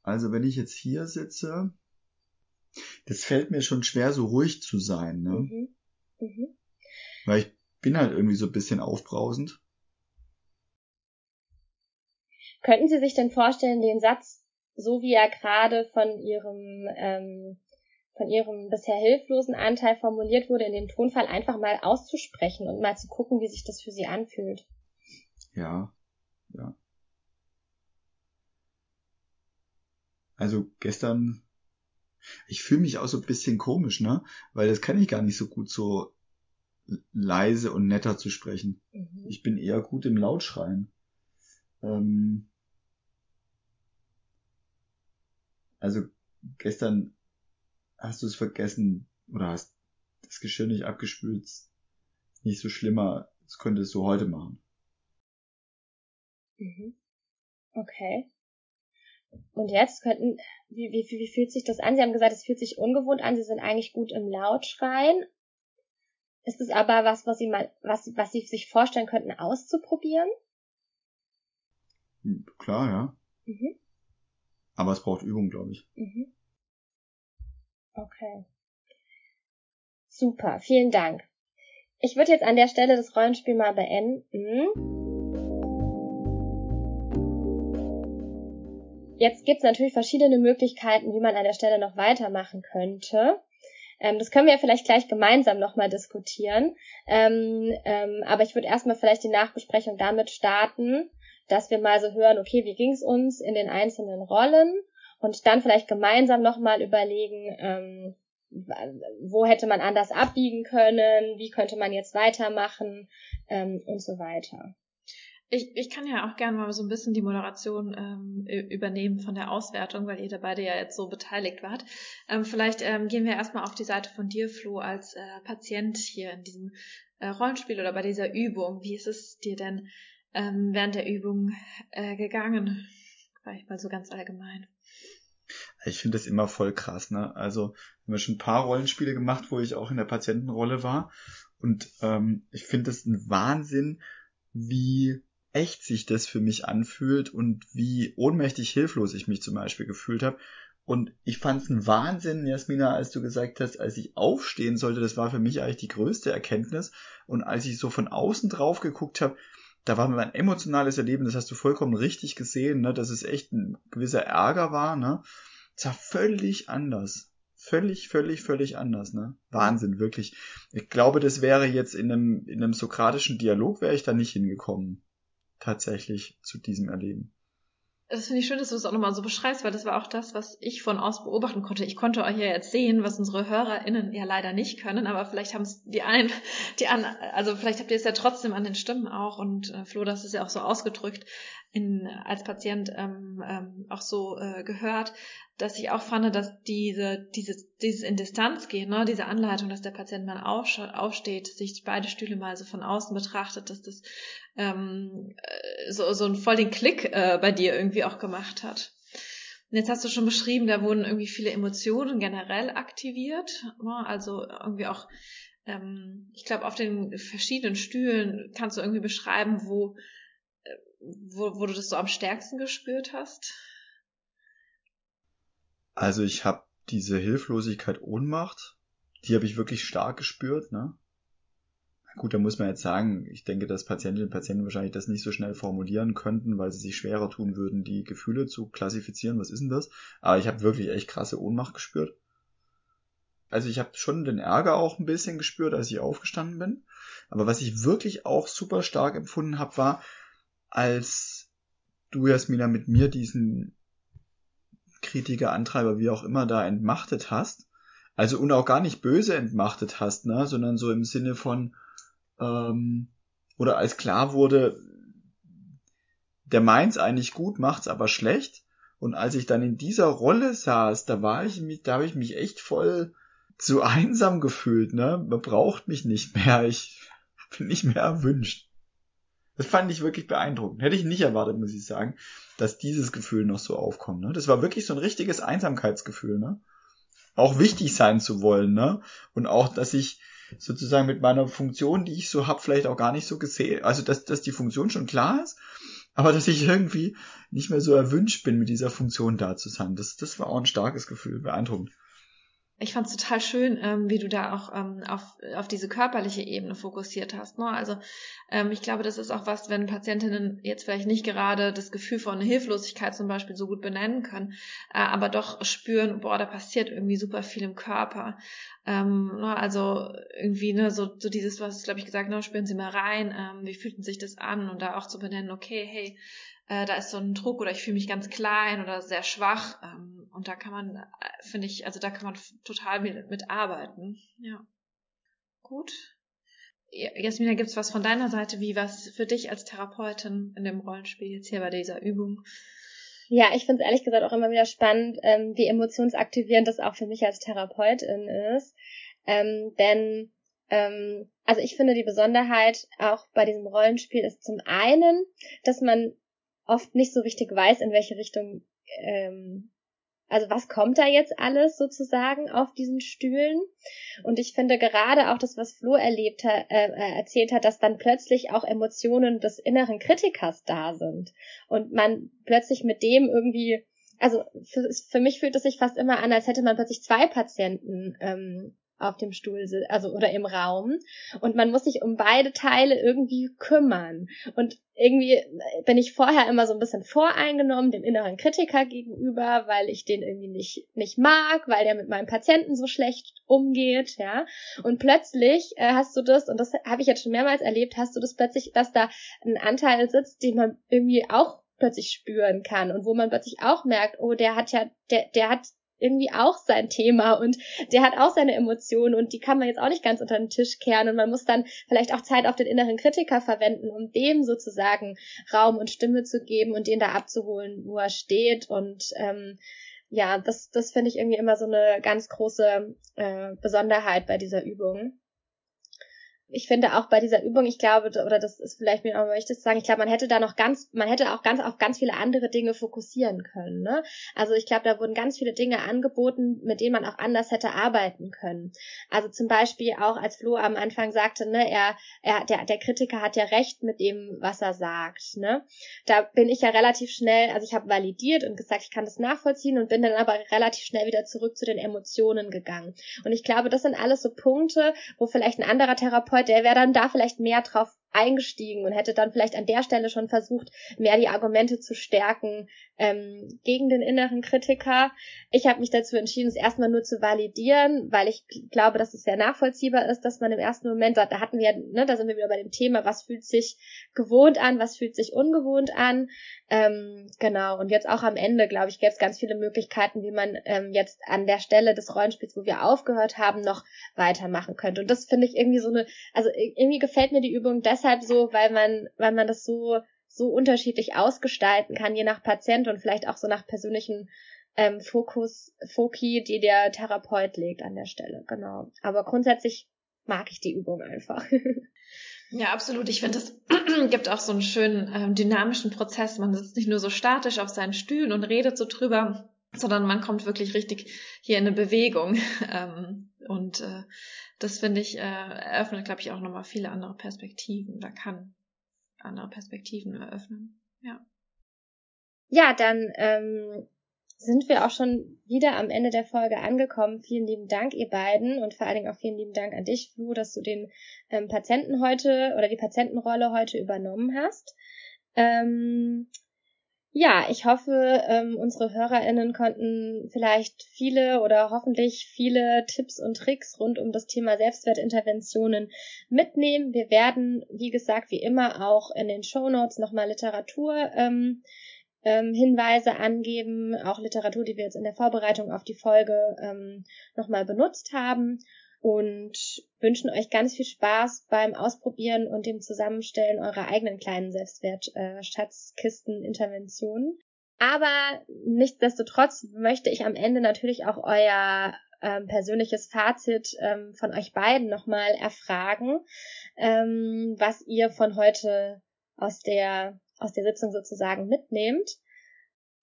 Speaker 3: Also wenn ich jetzt hier sitze, das fällt mir schon schwer, so ruhig zu sein, ne? Mhm. Mhm. Weil ich bin halt irgendwie so ein bisschen aufbrausend.
Speaker 2: Könnten Sie sich denn vorstellen, den Satz, so wie er gerade von Ihrem, ähm, von Ihrem bisher hilflosen Anteil formuliert wurde, in dem Tonfall einfach mal auszusprechen und mal zu gucken, wie sich das für Sie anfühlt?
Speaker 3: Ja, ja. Also gestern, ich fühle mich auch so ein bisschen komisch, ne? Weil das kann ich gar nicht so gut so leise und netter zu sprechen. Mhm. Ich bin eher gut im Lautschreien. Ähm, Also gestern hast du es vergessen oder hast das Geschirr nicht abgespült. Nicht so schlimmer. Das könntest du heute machen.
Speaker 2: Mhm. Okay. Und jetzt könnten, wie, wie, wie fühlt sich das an? Sie haben gesagt, es fühlt sich ungewohnt an. Sie sind eigentlich gut im Lautschreien. Ist es aber was, was Sie mal, was, was Sie sich vorstellen könnten, auszuprobieren?
Speaker 3: Hm, klar, ja. Mhm. Aber es braucht Übung, glaube ich. Mhm.
Speaker 2: Okay. Super, vielen Dank. Ich würde jetzt an der Stelle das Rollenspiel mal beenden. Jetzt gibt es natürlich verschiedene Möglichkeiten, wie man an der Stelle noch weitermachen könnte. Ähm, das können wir vielleicht gleich gemeinsam nochmal diskutieren. Ähm, ähm, aber ich würde erstmal vielleicht die Nachbesprechung damit starten, dass wir mal so hören, okay, wie ging es uns in den einzelnen Rollen und dann vielleicht gemeinsam nochmal überlegen, ähm, wo hätte man anders abbiegen können, wie könnte man jetzt weitermachen ähm, und so weiter.
Speaker 1: Ich, ich kann ja auch gerne mal so ein bisschen die Moderation ähm, übernehmen von der Auswertung, weil ihr da beide ja jetzt so beteiligt wart. Ähm, vielleicht ähm, gehen wir erstmal auf die Seite von dir, Flo, als äh, Patient hier in diesem äh, Rollenspiel oder bei dieser Übung. Wie ist es dir denn ähm, während der Übung äh, gegangen? Vielleicht mal so ganz allgemein.
Speaker 3: Ich finde das immer voll krass, ne? Also, wir haben schon ein paar Rollenspiele gemacht, wo ich auch in der Patientenrolle war. Und ähm, ich finde es ein Wahnsinn, wie echt sich das für mich anfühlt und wie ohnmächtig hilflos ich mich zum Beispiel gefühlt habe. Und ich fand es ein Wahnsinn, Jasmina, als du gesagt hast, als ich aufstehen sollte, das war für mich eigentlich die größte Erkenntnis. Und als ich so von außen drauf geguckt habe, da war mein emotionales Erleben, das hast du vollkommen richtig gesehen, ne, dass es echt ein gewisser Ärger war, ne. Es war völlig anders. Völlig, völlig, völlig anders, ne? Wahnsinn, wirklich. Ich glaube, das wäre jetzt in einem, in einem sokratischen Dialog wäre ich da nicht hingekommen tatsächlich zu diesem Erleben.
Speaker 1: Das finde ich schön, dass du es auch nochmal so beschreibst, weil das war auch das, was ich von aus beobachten konnte. Ich konnte euch ja jetzt sehen, was unsere HörerInnen ja leider nicht können, aber vielleicht haben es die einen, die an, also vielleicht habt ihr es ja trotzdem an den Stimmen auch und äh, Flo, das ist ja auch so ausgedrückt, in, als Patient ähm, ähm, auch so äh, gehört, dass ich auch fand, dass diese, dieses, dieses in Distanz gehen, ne, diese Anleitung, dass der Patient mal aufsteht, sich beide Stühle mal so von außen betrachtet, dass das ähm, äh, so, so ein voll den Klick äh, bei dir irgendwie auch gemacht hat. Und jetzt hast du schon beschrieben, da wurden irgendwie viele Emotionen generell aktiviert, ne, also irgendwie auch ähm, ich glaube, auf den verschiedenen Stühlen kannst du irgendwie beschreiben, wo wo, wo du das so am stärksten gespürt hast?
Speaker 3: Also ich habe diese Hilflosigkeit, Ohnmacht, die habe ich wirklich stark gespürt. Ne? Gut, da muss man jetzt sagen, ich denke, dass Patientinnen und Patienten wahrscheinlich das nicht so schnell formulieren könnten, weil sie sich schwerer tun würden, die Gefühle zu klassifizieren. Was ist denn das? Aber ich habe wirklich echt krasse Ohnmacht gespürt. Also ich habe schon den Ärger auch ein bisschen gespürt, als ich aufgestanden bin. Aber was ich wirklich auch super stark empfunden habe, war, als du, Jasmina, mit mir diesen Kritiker, Antreiber, wie auch immer, da entmachtet hast, also und auch gar nicht böse entmachtet hast, ne, sondern so im Sinne von, ähm, oder als klar wurde, der meint's eigentlich gut, macht's aber schlecht. Und als ich dann in dieser Rolle saß, da war ich mich, da habe ich mich echt voll zu einsam gefühlt, ne? Man braucht mich nicht mehr, ich bin nicht mehr erwünscht. Das fand ich wirklich beeindruckend. Hätte ich nicht erwartet, muss ich sagen, dass dieses Gefühl noch so aufkommt. Ne? Das war wirklich so ein richtiges Einsamkeitsgefühl. Ne? Auch wichtig sein zu wollen. Ne? Und auch, dass ich sozusagen mit meiner Funktion, die ich so hab, vielleicht auch gar nicht so gesehen. Also, dass, dass die Funktion schon klar ist, aber dass ich irgendwie nicht mehr so erwünscht bin, mit dieser Funktion da zu sein. Das, das war auch ein starkes Gefühl, beeindruckend
Speaker 1: ich fand es total schön, ähm, wie du da auch ähm, auf, auf diese körperliche Ebene fokussiert hast. Ne? Also ähm, ich glaube, das ist auch was, wenn Patientinnen jetzt vielleicht nicht gerade das Gefühl von Hilflosigkeit zum Beispiel so gut benennen können, äh, aber doch spüren, boah, da passiert irgendwie super viel im Körper. Ähm, ne? Also irgendwie ne, so, so dieses, was glaube ich gesagt, ne, spüren Sie mal rein, ähm, wie fühlt sich das an und da auch zu benennen, okay, hey, äh, da ist so ein Druck oder ich fühle mich ganz klein oder sehr schwach. Ähm, und da kann man, äh, finde ich, also da kann man total mit, arbeiten. Ja. Gut. Jasmina, gibt's was von deiner Seite, wie was für dich als Therapeutin in dem Rollenspiel jetzt hier bei dieser Übung?
Speaker 2: Ja, ich finde es ehrlich gesagt auch immer wieder spannend, ähm, wie emotionsaktivierend das auch für mich als Therapeutin ist. Ähm, denn ähm, also ich finde die Besonderheit auch bei diesem Rollenspiel ist zum einen, dass man oft nicht so richtig weiß, in welche Richtung, ähm, also was kommt da jetzt alles sozusagen auf diesen Stühlen. Und ich finde gerade auch das, was Flo erlebt hat, äh, äh, erzählt hat, dass dann plötzlich auch Emotionen des inneren Kritikers da sind und man plötzlich mit dem irgendwie also für, für mich fühlt es sich fast immer an, als hätte man plötzlich zwei Patienten ähm, auf dem Stuhl also oder im Raum und man muss sich um beide Teile irgendwie kümmern und irgendwie bin ich vorher immer so ein bisschen voreingenommen dem inneren Kritiker gegenüber, weil ich den irgendwie nicht nicht mag, weil der mit meinem Patienten so schlecht umgeht, ja. Und plötzlich äh, hast du das und das habe ich jetzt schon mehrmals erlebt, hast du das plötzlich, dass da ein Anteil sitzt, den man irgendwie auch plötzlich spüren kann und wo man plötzlich auch merkt, oh, der hat ja der der hat irgendwie auch sein Thema und der hat auch seine Emotionen und die kann man jetzt auch nicht ganz unter den Tisch kehren und man muss dann vielleicht auch Zeit auf den inneren Kritiker verwenden, um dem sozusagen Raum und Stimme zu geben und den da abzuholen, wo er steht und ähm, ja, das, das finde ich irgendwie immer so eine ganz große äh, Besonderheit bei dieser Übung ich finde auch bei dieser Übung, ich glaube, oder das ist vielleicht mir auch zu sagen, ich glaube, man hätte da noch ganz, man hätte auch ganz auf ganz viele andere Dinge fokussieren können. Ne? Also ich glaube, da wurden ganz viele Dinge angeboten, mit denen man auch anders hätte arbeiten können. Also zum Beispiel auch, als Flo am Anfang sagte, ne, er, er, der, der Kritiker hat ja recht mit dem, was er sagt. Ne? Da bin ich ja relativ schnell, also ich habe validiert und gesagt, ich kann das nachvollziehen und bin dann aber relativ schnell wieder zurück zu den Emotionen gegangen. Und ich glaube, das sind alles so Punkte, wo vielleicht ein anderer Therapeut der wäre dann da vielleicht mehr drauf eingestiegen und hätte dann vielleicht an der Stelle schon versucht, mehr die Argumente zu stärken ähm, gegen den inneren Kritiker. Ich habe mich dazu entschieden, es erstmal nur zu validieren, weil ich glaube, dass es sehr nachvollziehbar ist, dass man im ersten Moment sagt, da hatten wir, ne, da sind wir wieder bei dem Thema, was fühlt sich gewohnt an, was fühlt sich ungewohnt an. Ähm, genau, und jetzt auch am Ende, glaube ich, gäbe es ganz viele Möglichkeiten, wie man ähm, jetzt an der Stelle des Rollenspiels, wo wir aufgehört haben, noch weitermachen könnte. Und das finde ich irgendwie so eine, also irgendwie gefällt mir die Übung deshalb deshalb so, weil man, weil man das so, so unterschiedlich ausgestalten kann, je nach Patient und vielleicht auch so nach persönlichen ähm, Fokus, Foki, die der Therapeut legt an der Stelle. Genau. Aber grundsätzlich mag ich die Übung einfach.
Speaker 1: Ja, absolut. Ich finde, es gibt auch so einen schönen ähm, dynamischen Prozess. Man sitzt nicht nur so statisch auf seinen Stühlen und redet so drüber, sondern man kommt wirklich richtig hier in eine Bewegung. Ähm, und äh, das finde ich, äh, eröffnet, glaube ich, auch nochmal viele andere Perspektiven Da kann andere Perspektiven eröffnen. Ja.
Speaker 2: Ja, dann ähm, sind wir auch schon wieder am Ende der Folge angekommen. Vielen lieben Dank, ihr beiden, und vor allen Dingen auch vielen lieben Dank an dich, Flu, dass du den ähm, Patienten heute oder die Patientenrolle heute übernommen hast. Ähm, ja, ich hoffe, ähm, unsere HörerInnen konnten vielleicht viele oder hoffentlich viele Tipps und Tricks rund um das Thema Selbstwertinterventionen mitnehmen. Wir werden, wie gesagt, wie immer auch in den Show Notes nochmal Literatur ähm, ähm, Hinweise angeben, auch Literatur, die wir jetzt in der Vorbereitung auf die Folge ähm, nochmal benutzt haben und wünschen euch ganz viel Spaß beim Ausprobieren und dem Zusammenstellen eurer eigenen kleinen Selbstwert-Schatzkisten-Interventionen. Aber nichtsdestotrotz möchte ich am Ende natürlich auch euer ähm, persönliches Fazit ähm, von euch beiden nochmal erfragen, ähm, was ihr von heute aus der, aus der Sitzung sozusagen mitnehmt.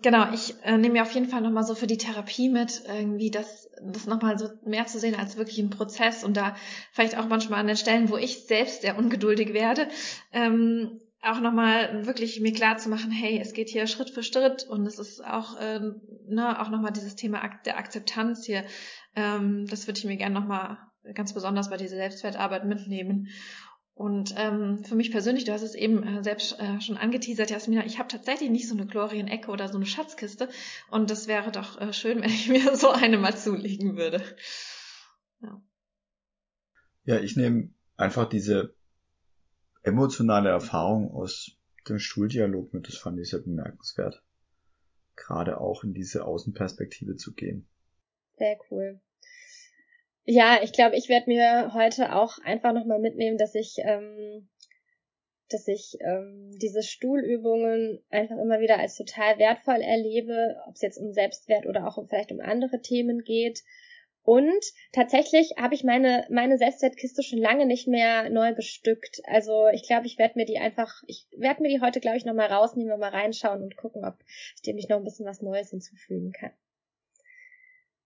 Speaker 1: Genau, ich äh, nehme mir auf jeden Fall nochmal so für die Therapie mit, irgendwie das, das nochmal so mehr zu sehen als wirklich ein Prozess und da vielleicht auch manchmal an den Stellen, wo ich selbst sehr ungeduldig werde, ähm, auch nochmal wirklich mir klar zu machen, hey, es geht hier Schritt für Schritt und es ist auch, äh, ne, auch nochmal dieses Thema der Akzeptanz hier, ähm, das würde ich mir gerne nochmal ganz besonders bei dieser Selbstwertarbeit mitnehmen. Und ähm, für mich persönlich, du hast es eben äh, selbst äh, schon angeteasert, Jasmina, ich habe tatsächlich nicht so eine Glorien-Ecke oder so eine Schatzkiste. Und das wäre doch äh, schön, wenn ich mir so eine mal zulegen würde.
Speaker 3: Ja, ja ich nehme einfach diese emotionale Erfahrung aus dem Stuhldialog mit. Das fand ich sehr bemerkenswert. Gerade auch in diese Außenperspektive zu gehen.
Speaker 2: Sehr cool. Ja, ich glaube, ich werde mir heute auch einfach nochmal mitnehmen, dass ich, ähm, dass ich ähm, diese Stuhlübungen einfach immer wieder als total wertvoll erlebe, ob es jetzt um Selbstwert oder auch um, vielleicht um andere Themen geht. Und tatsächlich habe ich meine, meine Selbstwertkiste schon lange nicht mehr neu bestückt. Also ich glaube, ich werde mir die einfach, ich werde mir die heute, glaube ich, nochmal rausnehmen mal reinschauen und gucken, ob ich dem nicht noch ein bisschen was Neues hinzufügen kann.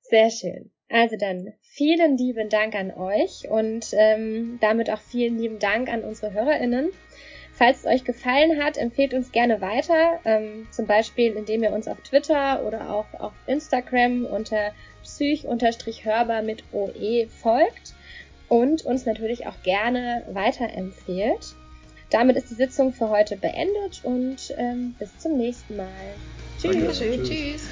Speaker 2: Sehr schön. Also dann vielen lieben Dank an euch und ähm, damit auch vielen lieben Dank an unsere HörerInnen. Falls es euch gefallen hat, empfehlt uns gerne weiter, ähm, zum Beispiel indem ihr uns auf Twitter oder auch auf Instagram unter psych-hörbar mit OE folgt und uns natürlich auch gerne weiterempfehlt. Damit ist die Sitzung für heute beendet und ähm, bis zum nächsten Mal.
Speaker 1: Tschüss. Tschüss. Tschüss.